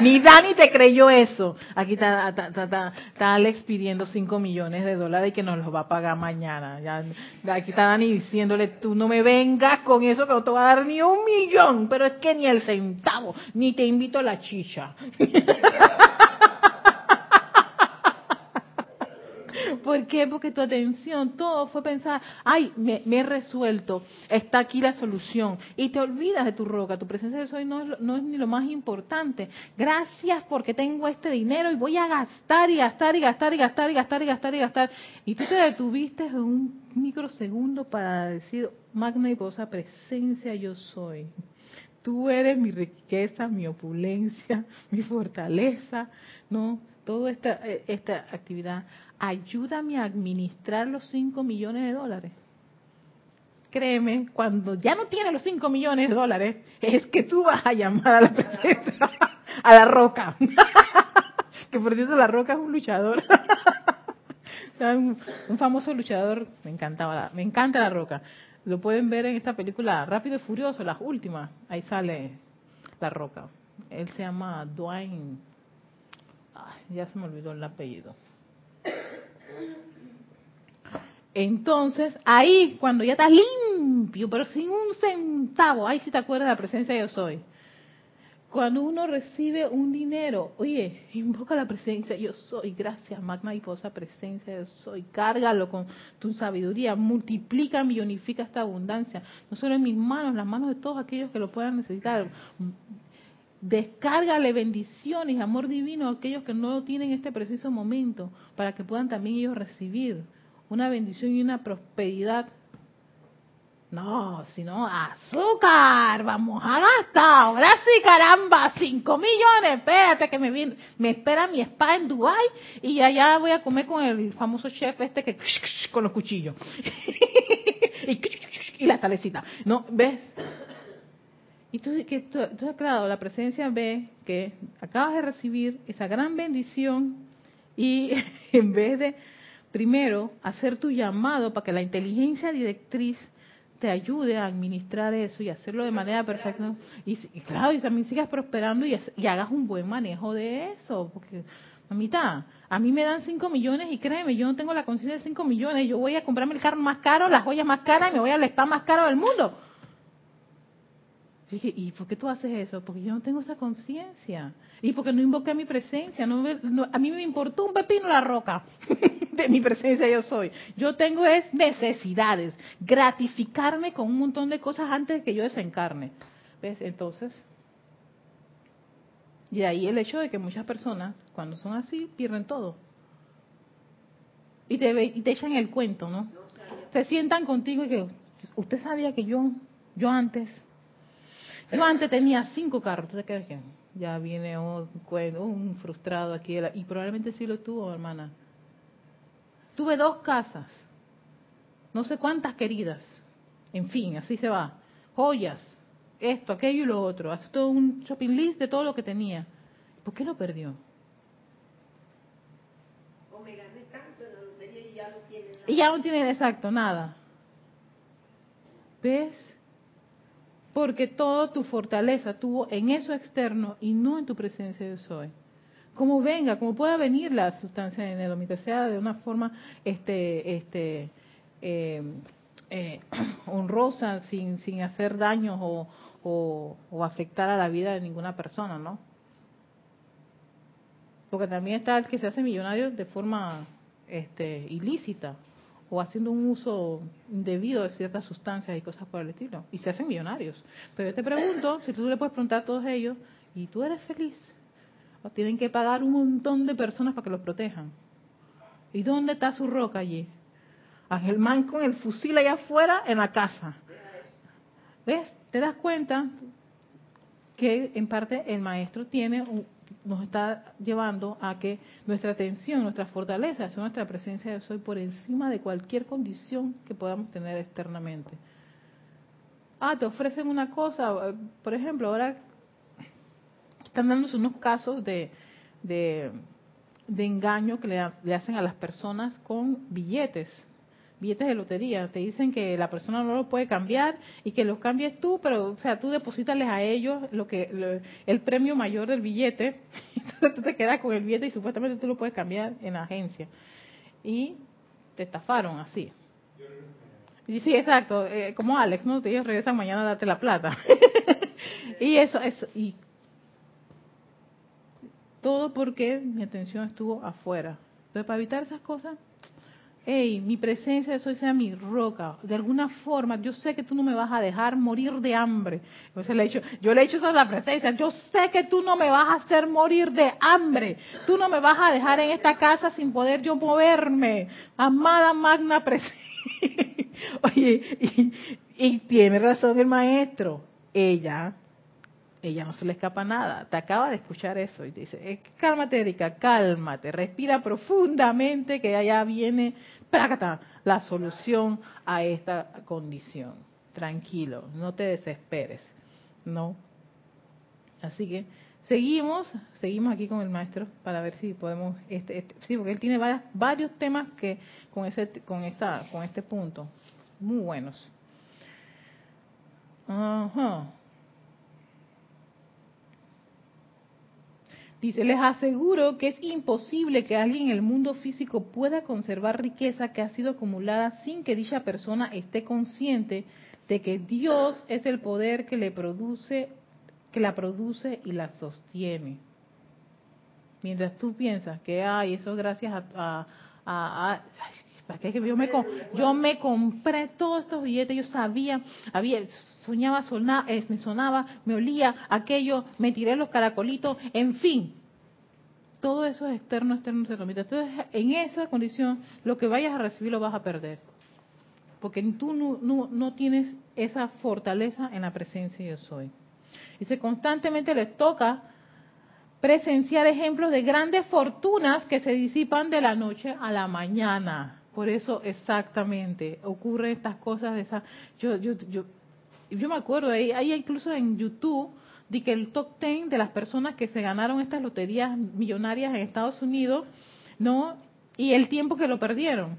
Ni Dani te creyó eso. Aquí está, está, Alex pidiendo 5 millones de dólares y que nos los va a pagar mañana. Ya, aquí está Dani diciéndole, tú no me vengas con eso que no te voy a dar ni un millón, pero es que ni el centavo, ni te invito a la chicha. ¿Por qué? Porque tu atención, todo fue pensar, ay, me, he resuelto, está aquí la solución. Y te olvidas de tu roca, tu presencia de soy no es, no es ni lo más importante. Gracias porque tengo este dinero y voy a gastar y gastar y gastar y gastar y gastar y gastar y gastar. Y tú te detuviste en un microsegundo para decir, magna y posa presencia yo soy. Tú eres mi riqueza, mi opulencia, mi fortaleza, ¿no? Toda esta, eh, esta actividad ayúdame a administrar los 5 millones de dólares. Créeme, cuando ya no tienes los 5 millones de dólares, es que tú vas a llamar a la presencia, a la roca. que por cierto, la roca es un luchador. un, famoso luchador, me encantaba, me encanta la roca. Lo pueden ver en esta película Rápido y Furioso, las últimas. Ahí sale la roca. Él se llama Dwayne. Ya se me olvidó el apellido. Entonces, ahí, cuando ya estás limpio, pero sin un centavo, ahí sí te acuerdas de la presencia yo soy. Cuando uno recibe un dinero, oye, invoca la presencia yo soy, gracias, magna y posa presencia yo soy, cárgalo con tu sabiduría, multiplica, millonifica esta abundancia, no solo en mis manos, las manos de todos aquellos que lo puedan necesitar. Descárgale bendiciones, amor divino a aquellos que no lo tienen en este preciso momento, para que puedan también ellos recibir una bendición y una prosperidad. No, sino azúcar, vamos a gastar, ahora sí caramba, cinco millones, espérate que me viene, me espera mi spa en Dubai y allá voy a comer con el famoso chef este que con los cuchillos y, la salecita, ¿no? ¿Ves? Y tú, que tú, claro, la presencia ve que acabas de recibir esa gran bendición y en vez de primero hacer tu llamado para que la inteligencia directriz te ayude a administrar eso y hacerlo de manera perfecta. Y, claro, y también sigas prosperando y, y, hagas un buen manejo de eso. Porque, mamita, a mí me dan 5 millones y créeme, yo no tengo la conciencia de 5 millones. Yo voy a comprarme el carro más caro, las joyas más caras y me voy al spa más caro del mundo. ¿Y por qué tú haces eso? Porque yo no tengo esa conciencia. Y porque no invoqué mi presencia. No, a mí me importó un pepino la roca de mi presencia yo soy. Yo tengo es necesidades. Gratificarme con un montón de cosas antes de que yo desencarne. ¿Ves? Entonces, y ahí el hecho de que muchas personas, cuando son así, pierden todo. Y te, y te echan el cuento, ¿no? Se sientan contigo y que usted sabía que yo, yo antes yo antes tenía cinco carros, ¿tú crees que ya viene un, un frustrado aquí? Y probablemente sí lo tuvo, hermana. Tuve dos casas, no sé cuántas queridas, en fin, así se va. Joyas, esto, aquello y lo otro. Hace todo un shopping list de todo lo que tenía. ¿Por qué lo perdió? O me gané tanto en la lotería y ya no tiene nada. Y ya no tiene exacto nada. ¿Ves? Porque toda tu fortaleza tuvo en eso externo y no en tu presencia de soy. Como venga, como pueda venir la sustancia de enero, mientras sea de una forma este, este, eh, eh, honrosa, sin, sin hacer daños o, o, afectar a la vida de ninguna persona, ¿no? Porque también está el que se hace millonario de forma este, ilícita, o haciendo un uso indebido de ciertas sustancias y cosas por el estilo. Y se hacen millonarios. Pero yo te pregunto, si tú le puedes preguntar a todos ellos, ¿y tú eres feliz? ¿O tienen que pagar un montón de personas para que los protejan? ¿Y dónde está su roca allí? Man con el fusil allá afuera en la casa. ¿Ves? ¿Te das cuenta que en parte el maestro tiene nos está llevando a que nuestra atención, nuestra fortaleza, nuestra presencia de soy por encima de cualquier condición que podamos tener externamente. Ah, te ofrecen una cosa, por ejemplo, ahora están dándose unos casos de, de, engaño que le hacen a las personas con billetes billetes de lotería. Te dicen que la persona no lo puede cambiar y que los cambies tú, pero, o sea, tú deposítales a ellos lo que el premio mayor del billete. Entonces tú te quedas con el billete y supuestamente tú lo puedes cambiar en la agencia. Y te estafaron así. Y sí, exacto, eh, como Alex, ¿no? Ellos regresan mañana a darte la plata. y eso, eso, y todo porque mi atención estuvo afuera. Entonces, para evitar esas cosas, hey, mi presencia, eso sea mi roca. De alguna forma, yo sé que tú no me vas a dejar morir de hambre. Le he dicho, yo le he dicho eso a la presencia, yo sé que tú no me vas a hacer morir de hambre. Tú no me vas a dejar en esta casa sin poder yo moverme. Amada magna presencia. Oye, y, y tiene razón el maestro. Ella ella no se le escapa nada. Te acaba de escuchar eso y te dice, eh, cálmate, Erika, cálmate, respira profundamente que allá viene prácata, la solución a esta condición. Tranquilo, no te desesperes, ¿no? Así que seguimos, seguimos aquí con el maestro para ver si podemos, este, este sí, porque él tiene varios temas que con ese, con esta, con este punto, muy buenos. Ajá. Dice, les aseguro que es imposible que alguien en el mundo físico pueda conservar riqueza que ha sido acumulada sin que dicha persona esté consciente de que Dios es el poder que le produce, que la produce y la sostiene. Mientras tú piensas que, ay, eso gracias a, a, yo me, yo me compré todos estos billetes, yo sabía, había, soñaba, sonaba, me sonaba, me olía aquello, me tiré los caracolitos, en fin. Todo eso es externo, externo, externo. Entonces, en esa condición, lo que vayas a recibir lo vas a perder. Porque tú no, no, no tienes esa fortaleza en la presencia yo soy. Dice, constantemente les toca presenciar ejemplos de grandes fortunas que se disipan de la noche a la mañana. Por eso exactamente ocurren estas cosas de esa. Yo, yo, yo, yo me acuerdo, hay, hay incluso en YouTube de que el top ten de las personas que se ganaron estas loterías millonarias en Estados Unidos, ¿no? Y el tiempo que lo perdieron.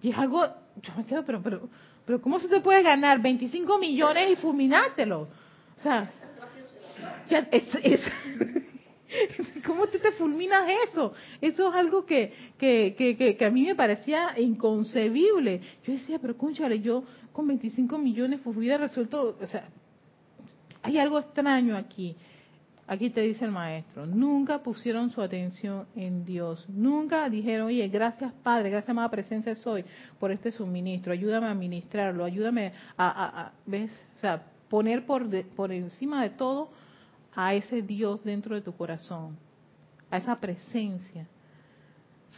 Y es algo, yo me quedo, pero, pero, pero ¿cómo se te puede ganar 25 millones y fulminártelo? O sea, es, ¿cómo tú te fulminas eso? Eso es algo que, que, que, que, a mí me parecía inconcebible. Yo decía, pero cónchale, yo con 25 millones pues hubiera resuelto, o sea, hay algo extraño aquí. Aquí te dice el maestro, nunca pusieron su atención en Dios, nunca dijeron, oye, gracias Padre, gracias amada presencia soy por este suministro, ayúdame a administrarlo, ayúdame a, ¿ves? O sea, poner por, por encima de todo a ese Dios dentro de tu corazón, a esa presencia.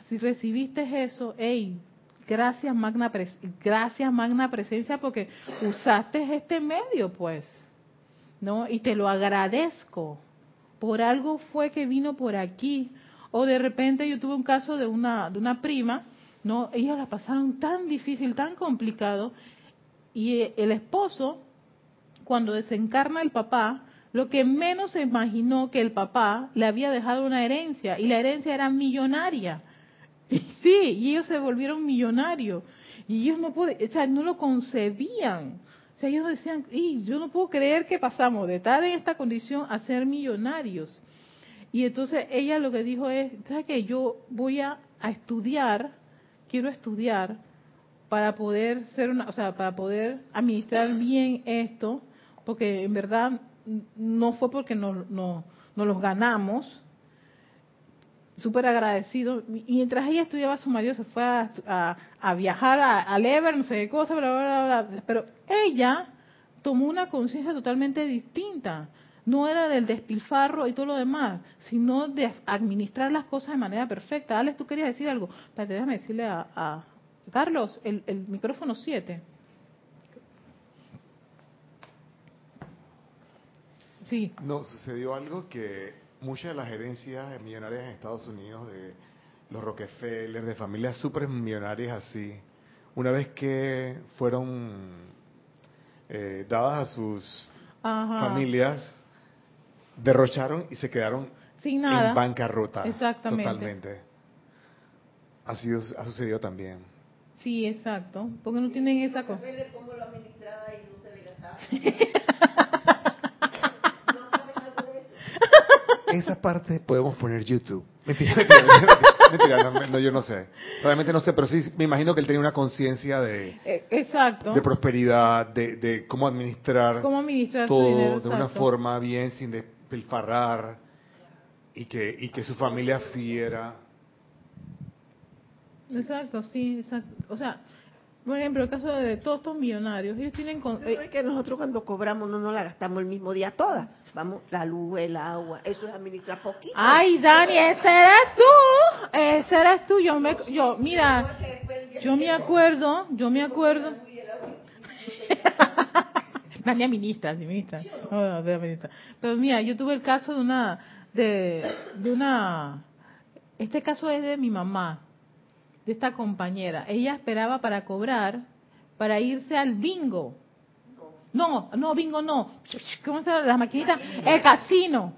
Si recibiste eso, hey, gracias magna, gracias magna presencia porque usaste este medio, pues, ¿no? Y te lo agradezco por algo fue que vino por aquí. O de repente yo tuve un caso de una, de una prima, ¿no? Ellas la pasaron tan difícil, tan complicado, y el esposo, cuando desencarna el papá, lo que menos se imaginó que el papá le había dejado una herencia, y la herencia era millonaria. Y sí, y ellos se volvieron millonarios. Y ellos no, puede, o sea, no lo concebían ellos decían, y yo no puedo creer que pasamos de estar en esta condición a ser millonarios. Y entonces ella lo que dijo es, ¿sabes qué? Yo voy a, estudiar, quiero estudiar para poder ser una, o sea, para poder administrar bien esto, porque en verdad no fue porque nos no, no los ganamos, súper agradecido. Y mientras ella estudiaba, su marido se fue a, a, viajar a, Lever, no sé qué cosa, bla, bla, bla, pero ella tomó una conciencia totalmente distinta. No era del despilfarro y todo lo demás, sino de administrar las cosas de manera perfecta. Alex, tú querías decir algo. Para déjame decirle a, a Carlos, el, el micrófono 7. Sí. No, sucedió algo que muchas de las herencias millonarias en Estados Unidos, de los Rockefeller, de familias súper millonarias así, una vez que fueron eh, dadas a sus familias, derrocharon y se quedaron Sin nada. en bancarrota. Exactamente. Totalmente. Ha, sido, ha sucedido también. Sí, exacto. Porque no tienen esa cosa. ¿Cómo lo administraba y no se le gastaba? esa parte podemos poner YouTube. Mentira, no, yo no sé. Realmente no sé, pero sí me imagino que él tenía una conciencia de, eh, exacto. de prosperidad, de, cómo administrar, ¿Cómo administrar todo de una forma bien, sin despilfarrar, y que, y que su familia siguiera. Exacto, sí, exacto. O sea, por ejemplo, el caso de todos estos millonarios, ellos tienen... Con, eh, es que nosotros cuando cobramos no nos la gastamos el mismo día toda. Vamos, la luz, el agua, eso es administrar poquito. Ay, Dani, ese eres tú, ese eres tú. Yo, me, yo mira, yo me acuerdo, yo me acuerdo. Dani ministra, ministra. No, ministra. Pero mira, yo tuve el caso de una, de, de una, este caso es de mi mamá de esta compañera. Ella esperaba para cobrar, para irse al bingo. No, no, bingo no. ¿Cómo se llama? Las maquinitas. El casino.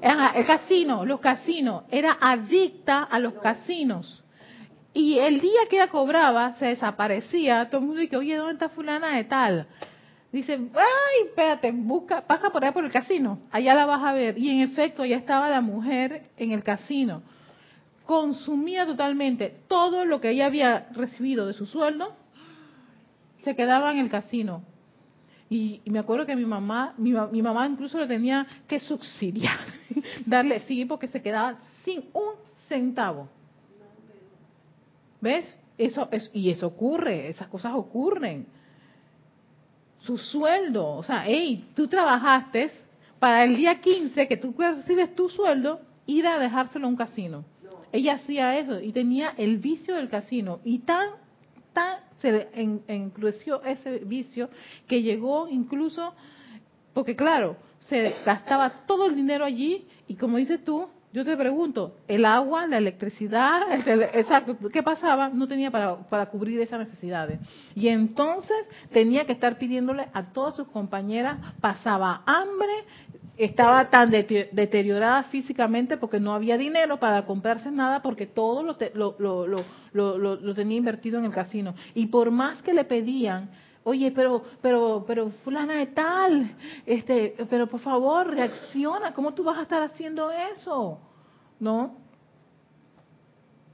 El casino, los casinos. Era adicta a los casinos. Y el día que ella cobraba, se desaparecía. Todo el mundo dice, oye, ¿dónde está fulana de tal? Dice, ay, espérate, busca, pasa por ahí por el casino. Allá la vas a ver. Y en efecto, ya estaba la mujer en el casino consumía totalmente todo lo que ella había recibido de su sueldo, se quedaba en el casino. Y, me acuerdo que mi mamá, mi, mamá incluso le tenía que subsidiar, darle sí, porque se quedaba sin un centavo. ¿Ves? Eso, es, y eso ocurre, esas cosas ocurren. Su sueldo, o sea, hey, tú trabajaste para el día 15 que tú recibes tu sueldo, ir a dejárselo a un casino ella hacía eso y tenía el vicio del casino y tan tan se encrució ese vicio que llegó incluso porque claro se gastaba todo el dinero allí y como dices tú yo te pregunto, el agua, la electricidad, exacto, ¿qué pasaba? No tenía para, para cubrir esas necesidades. Y entonces tenía que estar pidiéndole a todas sus compañeras, pasaba hambre, estaba tan deteriorada físicamente porque no había dinero para comprarse nada porque todo lo, lo, lo, lo, tenía invertido en el casino. Y por más que le pedían, Oye, pero, pero, pero fulana de tal, este, pero por favor, reacciona, ¿cómo tú vas a estar haciendo eso? No,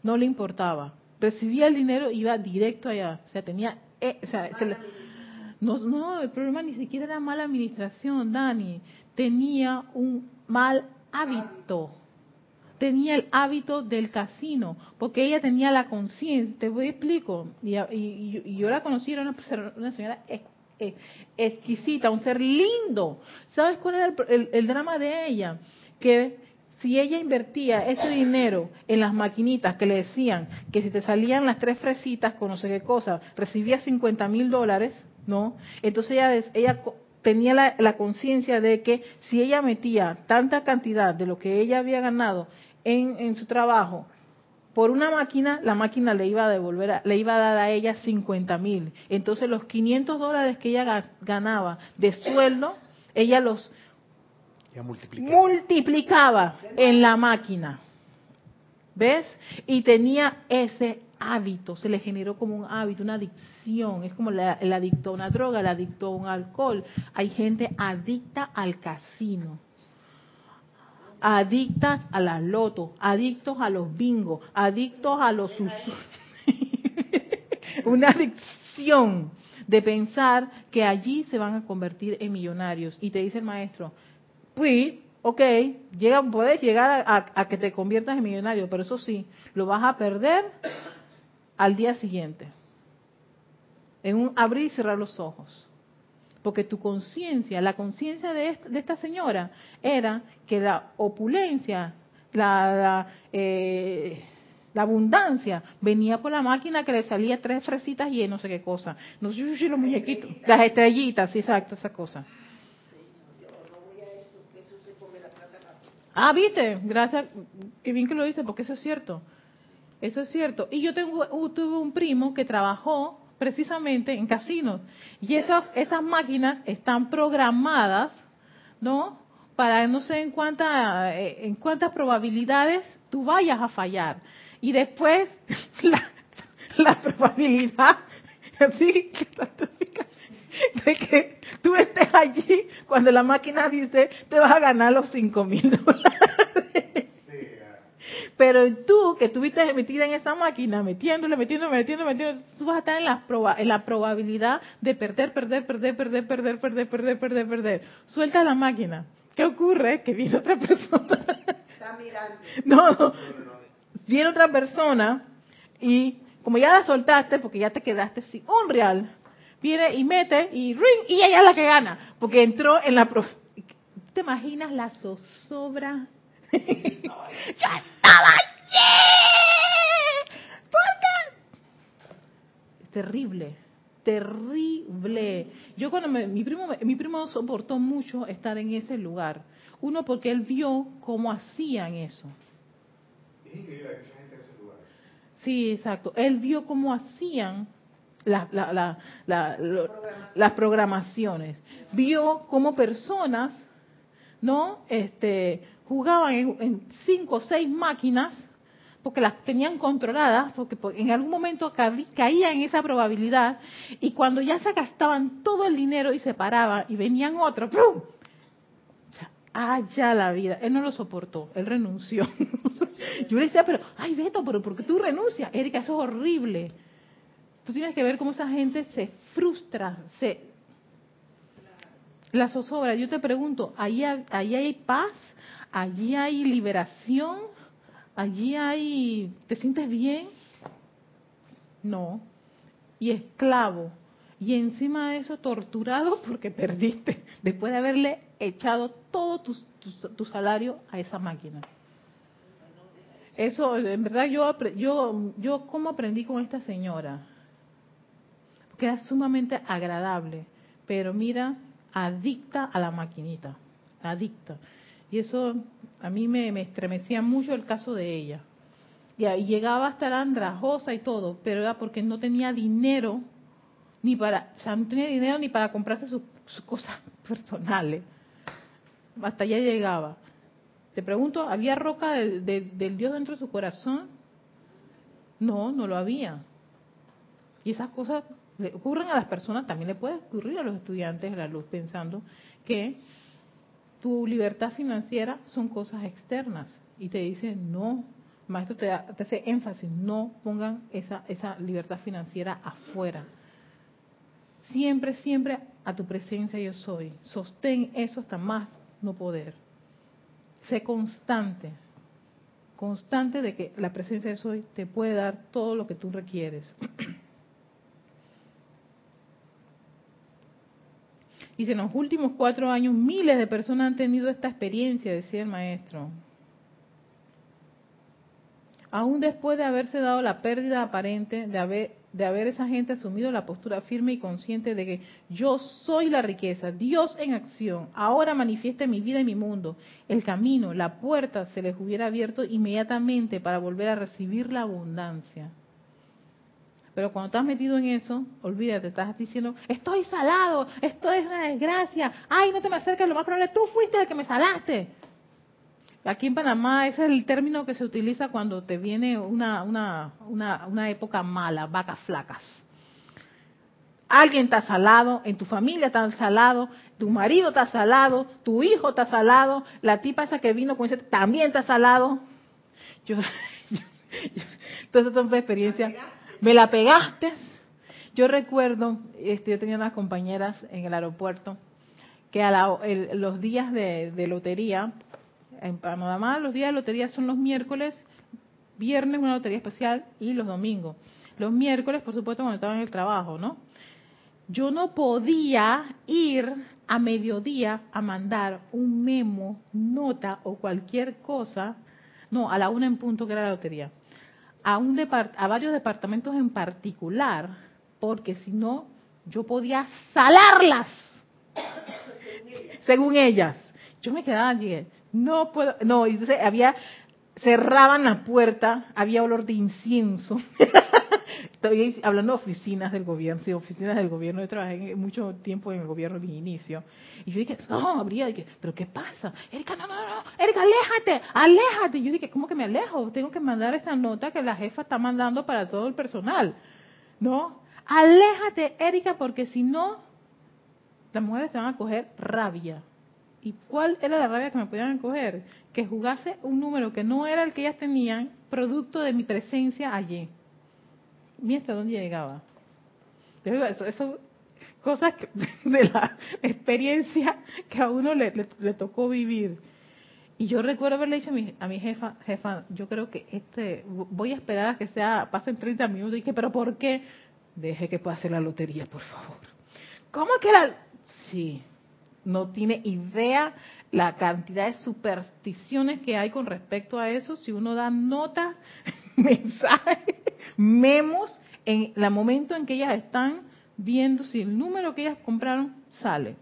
no le importaba. Recibía el dinero, iba directo allá. O sea, tenía, eh, o sea, no, no, el problema ni siquiera era mala administración, Dani. Tenía un mal hábito tenía el hábito del casino, porque ella tenía la conciencia, te voy a explico, y, yo la conocí, era una, una señora exquisita, un ser lindo. ¿Sabes cuál era el, el, drama de ella? Que si ella invertía ese dinero en las maquinitas que le decían que si te salían las tres fresitas con no sé qué cosa, recibía 50 mil dólares, ¿no? Entonces ella, ella tenía la conciencia de que si ella metía tanta cantidad de lo que ella había ganado en, su trabajo por una máquina, la máquina le iba a devolver, le iba a dar a ella 50 mil. Entonces los 500 dólares que ella ganaba de sueldo, ella los multiplicaba. en la máquina. ¿Ves? Y tenía ese hábito, se le generó como un hábito, una adicción. Es como la, el adicto a una droga, el adicto a un alcohol. Hay gente adicta al casino adictas a la loto, adictos a los bingos, adictos a los una adicción de pensar que allí se van a convertir en millonarios. Y te dice el maestro, pues, ok, llega, puedes llegar a, a que te conviertas en millonario, pero eso sí, lo vas a perder al día siguiente. En un abrir y cerrar los ojos. Porque tu conciencia, la conciencia de, esta señora era que la opulencia, la, eh, la, abundancia venía por la máquina que le salía tres fresitas y no sé qué cosa. No sé si los muñequitos, las estrellitas, sí, exacto, esa cosa. Ah, viste, gracias, qué bien que lo dice, porque eso es cierto. Eso es cierto. Y yo tengo, tuve un primo que trabajó precisamente en casinos. Y esas, esas máquinas están programadas, ¿no? Para no sé en, cuánta, eh, en cuántas probabilidades tú vayas a fallar. Y después, la, probabilidad, así, de que tú estés allí cuando la máquina dice te vas a ganar los cinco mil dólares. Pero tú, que estuviste metida en esa máquina, metiéndole, metiéndole, metiéndole, metiéndole, tú vas a estar en la, en la probabilidad de perder, perder, perder, perder, perder, perder, perder, perder, perder. Suelta la máquina. ¿Qué ocurre? Que viene otra persona. Está mirando. No, no. Viene otra persona y como ya la soltaste, porque ya te quedaste sin un real, viene y mete y ring, y ella es la que gana, porque entró en la... ¿Te imaginas la zozobra yo estaba allí. ¿Por qué? Terrible, terrible. Yo cuando mi primo mi primo soportó mucho estar en ese lugar. Uno porque él vio cómo hacían eso. Sí, exacto. Él vio cómo hacían la, la, la, las programaciones. Vio cómo personas, ¿no? Este, jugaban en, cinco o seis máquinas porque las tenían controladas, porque en algún momento caían en esa probabilidad, y cuando ya se gastaban todo el dinero y se paraban y venían otros, ¡pum! Ah, ya la vida. Él no lo soportó, él renunció. Yo le decía, pero, ay Beto, pero ¿por qué tú renuncias? Erika, eso es horrible. Tú tienes que ver cómo esa gente se frustra, se... La zozobra. Yo te pregunto, ¿ahí, ahí hay paz? Allí hay liberación, allí hay, ¿te sientes bien? No. Y esclavo. Y encima de eso torturado porque perdiste, después de haberle echado todo tu, salario a esa máquina. Eso, en verdad, yo, yo, yo cómo aprendí con esta señora. Porque era sumamente agradable, pero mira, adicta a la maquinita, adicta. Y eso a mí me, estremecía mucho el caso de ella. Y, ahí llegaba a estar andrajosa y todo, pero era porque no tenía dinero ni para, o sea, no tenía dinero ni para comprarse sus, cosas personales. Hasta allá llegaba. Te pregunto, ¿había roca del Dios dentro de su corazón? No, no lo había. Y esas cosas le ocurren a las personas, también le puede ocurrir a los estudiantes de la luz pensando que tu libertad financiera son cosas externas y te dicen no, maestro te, te hace énfasis, no pongan esa, esa libertad financiera afuera. Siempre, siempre a tu presencia yo soy. Sostén eso hasta más no poder. Sé constante, constante de que la presencia de soy te puede dar todo lo que tú requieres. Y en los últimos cuatro años miles de personas han tenido esta experiencia, decía el maestro. Aún después de haberse dado la pérdida aparente, de haber, de haber esa gente asumido la postura firme y consciente de que yo soy la riqueza, Dios en acción, ahora manifiesta mi vida y mi mundo. El camino, la puerta se les hubiera abierto inmediatamente para volver a recibir la abundancia. Pero cuando estás metido en eso, olvídate, estás diciendo, estoy salado, esto es una desgracia, ay, no te me acerques, lo más probable, tú fuiste el que me salaste. Aquí en Panamá ese es el término que se utiliza cuando te viene una, una, una, una época mala, vacas flacas. Alguien está salado, en tu familia está salado, tu marido está salado, tu hijo está salado, la tipa esa que vino con ese también está salado. Yo, yo, yo entonces son experiencias me la pegaste. Yo recuerdo, este, yo tenía unas compañeras en el aeropuerto que a los días de, lotería, en Panamá los días de lotería son los miércoles, viernes una lotería especial y los domingos. Los miércoles, por supuesto, cuando estaba en el trabajo, ¿no? Yo no podía ir a mediodía a mandar un memo, nota o cualquier cosa, no, a la una en punto que era la lotería a, un a varios departamentos en particular, porque si no, yo podía salarlas, según ellas. Yo me quedaba allí, no puedo, no, entonces había, cerraban la puerta, había olor de incienso. Hablando de oficinas del gobierno, sí, oficinas del gobierno. Yo trabajé mucho tiempo en el gobierno en mi inicio. Y yo dije, no, habría, dije, pero ¿qué pasa? Erika, no, no, no, Erika, aléjate, aléjate. Yo dije, ¿cómo que me alejo? Tengo que mandar esta nota que la jefa está mandando para todo el personal. ¿No? Aléjate, Erika, porque si no, las mujeres te van a coger rabia. ¿Y cuál era la rabia que me podían coger? Que jugase un número que no era el que ellas tenían, producto de mi presencia allí. Mira hasta dónde llegaba. Eso, eso cosas de la experiencia que a uno le, tocó vivir. Y yo recuerdo haberle dicho a mi, a mi jefa, jefa, yo creo que este, voy a esperar a que sea, pasen 30 minutos. Y dije, pero ¿por qué? Deje que hacer la lotería, por favor. ¿Cómo que la...? Sí, no tiene idea la cantidad de supersticiones que hay con respecto a eso. Si uno da notas, mensajes, memos, en el momento en que ellas están viendo si el número que ellas compraron sale.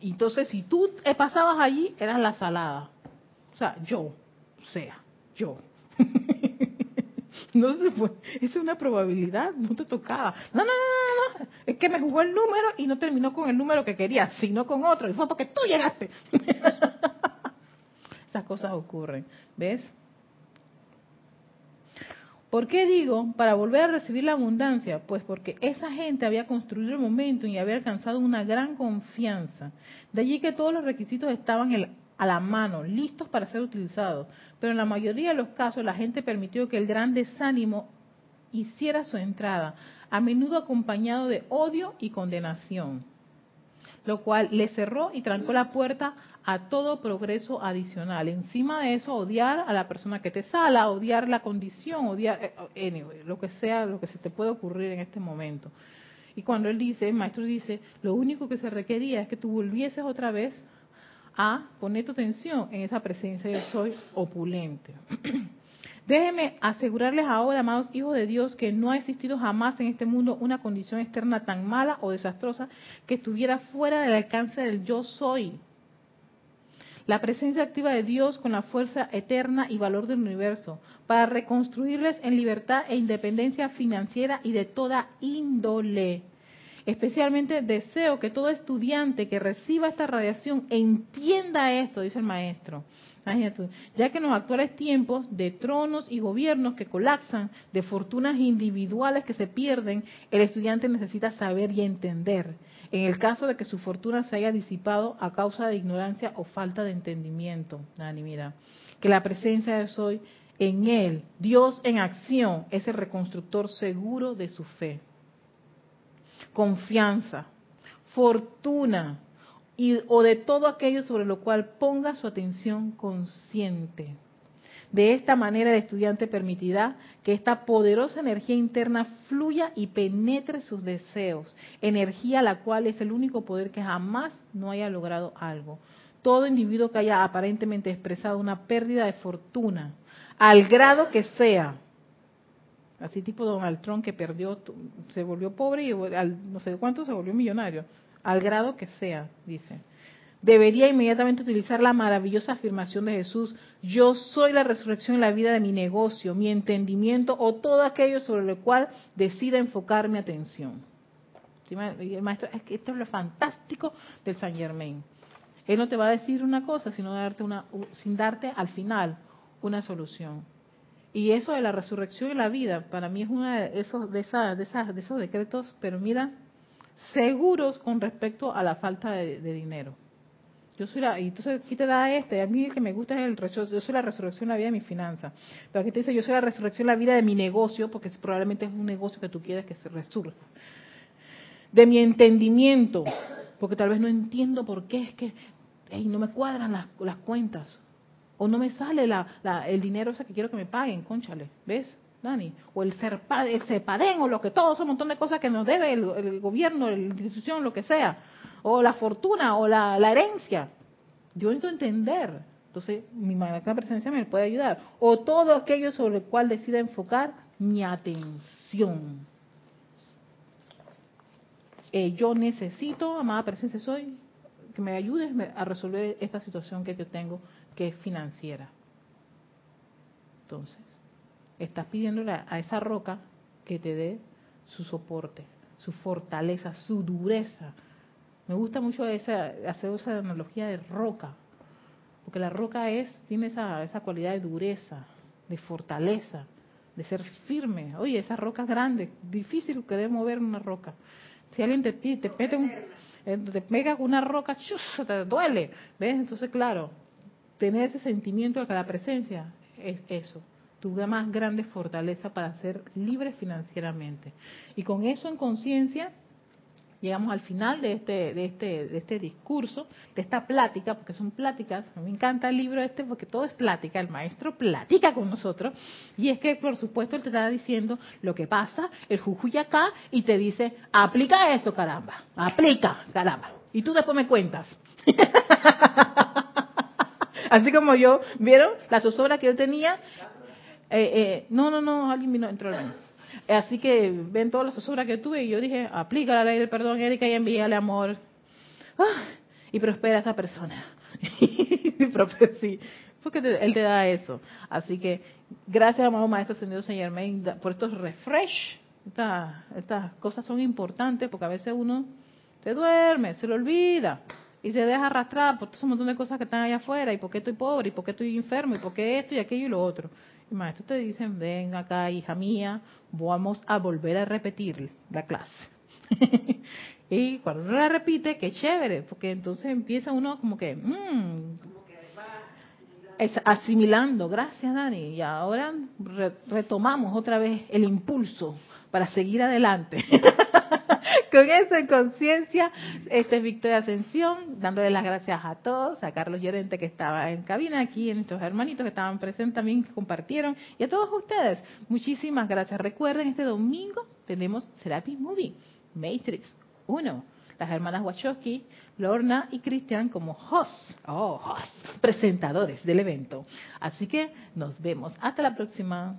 Entonces, si tú pasabas allí, eras la salada. O sea, yo, o sea, yo. no se fue. Esa es una probabilidad, no te tocaba. No, no, no, no, es que me jugó el número y no terminó con el número que quería, sino con otro. Y fue porque tú llegaste. Esas cosas ocurren, ¿ves? ¿Por qué digo para volver a recibir la abundancia? Pues porque esa gente había construido el momento y había alcanzado una gran confianza. De allí que todos los requisitos estaban a la mano, listos para ser utilizados. Pero en la mayoría de los casos la gente permitió que el gran desánimo hiciera su entrada, a menudo acompañado de odio y condenación, lo cual le cerró y trancó la puerta a todo progreso adicional. Encima de eso, odiar a la persona que te sala, odiar la condición, odiar, eh, lo que sea, lo que se te puede ocurrir en este momento. Y cuando él dice, el maestro dice, lo único que se requería es que tú volvieses otra vez a poner tu atención en esa presencia yo soy opulente. Déjenme asegurarles ahora, amados hijos de Dios, que no ha existido jamás en este mundo una condición externa tan mala o desastrosa que estuviera fuera del alcance del yo soy la presencia activa de Dios con la fuerza eterna y valor del universo, para reconstruirles en libertad e independencia financiera y de toda índole. Especialmente deseo que todo estudiante que reciba esta radiación entienda esto, dice el maestro. Ya que en los actuales tiempos de tronos y gobiernos que colapsan, de fortunas individuales que se pierden, el estudiante necesita saber y entender. En el caso de que su fortuna se haya disipado a causa de ignorancia o falta de entendimiento, Dani, mira, que la presencia de soy en él, Dios en acción, es el reconstructor seguro de su fe. Confianza, fortuna, y, o de todo aquello sobre lo cual ponga su atención consciente. De esta manera el estudiante permitirá que esta poderosa energía interna fluya y penetre sus deseos, energía la cual es el único poder que jamás no haya logrado algo. Todo individuo que haya aparentemente expresado una pérdida de fortuna, al grado que sea, así tipo Donald Trump que perdió, se volvió pobre y al no sé cuánto se volvió millonario, al grado que sea, dice. Debería inmediatamente utilizar la maravillosa afirmación de Jesús, yo soy la resurrección y la vida de mi negocio, mi entendimiento o todo aquello sobre lo cual decida enfocar mi atención. maestro, es que esto es lo fantástico del San Germain. Él no te va a decir una cosa, sino darte una, sin darte al final una solución. Y eso de la resurrección y la vida, para mí es uno de esos, de, esas, de, esas, de esos decretos, pero mira, seguros con respecto a la falta de, dinero. Yo soy la, y entonces aquí te da este, a mí el que me gusta es el yo soy la resurrección la vida de mi finanza. Pero aquí te dice, yo soy la resurrección la vida de mi negocio, porque probablemente es un negocio que tú quieres que se resurja. De mi entendimiento, porque tal vez no entiendo por qué es que no me cuadran las, las cuentas. O no me sale la, el dinero ese que quiero que me paguen, conchale, ¿ves? Dani, o el, CERPA, el CEPADEN, o lo que todo, un montón de cosas que nos debe el, gobierno, la institución, lo que sea, o la fortuna, o la, herencia. Yo necesito entender. Entonces, mi magna presencia me puede ayudar. O todo aquello sobre el cual decida enfocar mi atención. Eh, yo necesito, amada presencia soy, que me ayudes a resolver esta situación que yo tengo, que es financiera. Entonces, estás pidiéndole a esa roca que te dé su soporte, su fortaleza, su dureza. Me gusta mucho esa, hacer esa analogía de roca, porque la roca es tiene esa, esa cualidad de dureza, de fortaleza, de ser firme. Oye, esa roca es grande, difícil que de mover una roca. Si alguien te, te mete un, eh, te pega una roca, chus, te duele. ¿Ves? Entonces, claro, tener ese sentimiento de la presencia es eso, tu más grande fortaleza para ser libre financieramente. Y con eso en conciencia, llegamos al final de este, de este, de este discurso, de esta plática, porque son pláticas, me encanta el libro este porque todo es plática, el maestro platica con nosotros, y es que por supuesto él te está diciendo lo que pasa, el jujuy acá, y te dice, aplica esto, caramba, aplica, caramba, y tú después me cuentas. Así como yo, ¿vieron? La zozobra que yo tenía, eh, eh, no, no, no, alguien vino, entró al baño. Así que ven todas las zozobras que tuve y yo dije, aplica la ley del perdón, Erika, y envíale amor. Ah, y prospera a esa persona. sí, porque él te da eso. Así que gracias, amado Maestro Ascendido Germain, por estos refresh. estas cosas son importantes porque a veces uno se duerme, se lo olvida y se deja arrastrar por todo un montón de cosas que están allá afuera, y por qué estoy pobre, y por qué estoy enfermo, y por qué esto y aquello y lo otro. Y maestro te dicen, ven acá, hija mía, vamos a volver a repetir la clase. y cuando uno la repite, qué chévere, porque entonces empieza uno como que, mmm, asimilando. Gracias, Dani. Y ahora retomamos otra vez el impulso para seguir adelante. Con eso en conciencia, esta es Victoria Ascensión, dándole las gracias a todos, a Carlos Llorente que estaba en cabina aquí, a nuestros hermanitos que estaban presentes también, que compartieron, y a todos ustedes, muchísimas gracias. Recuerden, este domingo tenemos Serapis Movie, Matrix 1 las hermanas Wachowski, Lorna y Cristian como hosts, oh, hosts, presentadores del evento. Así que nos vemos. Hasta la próxima.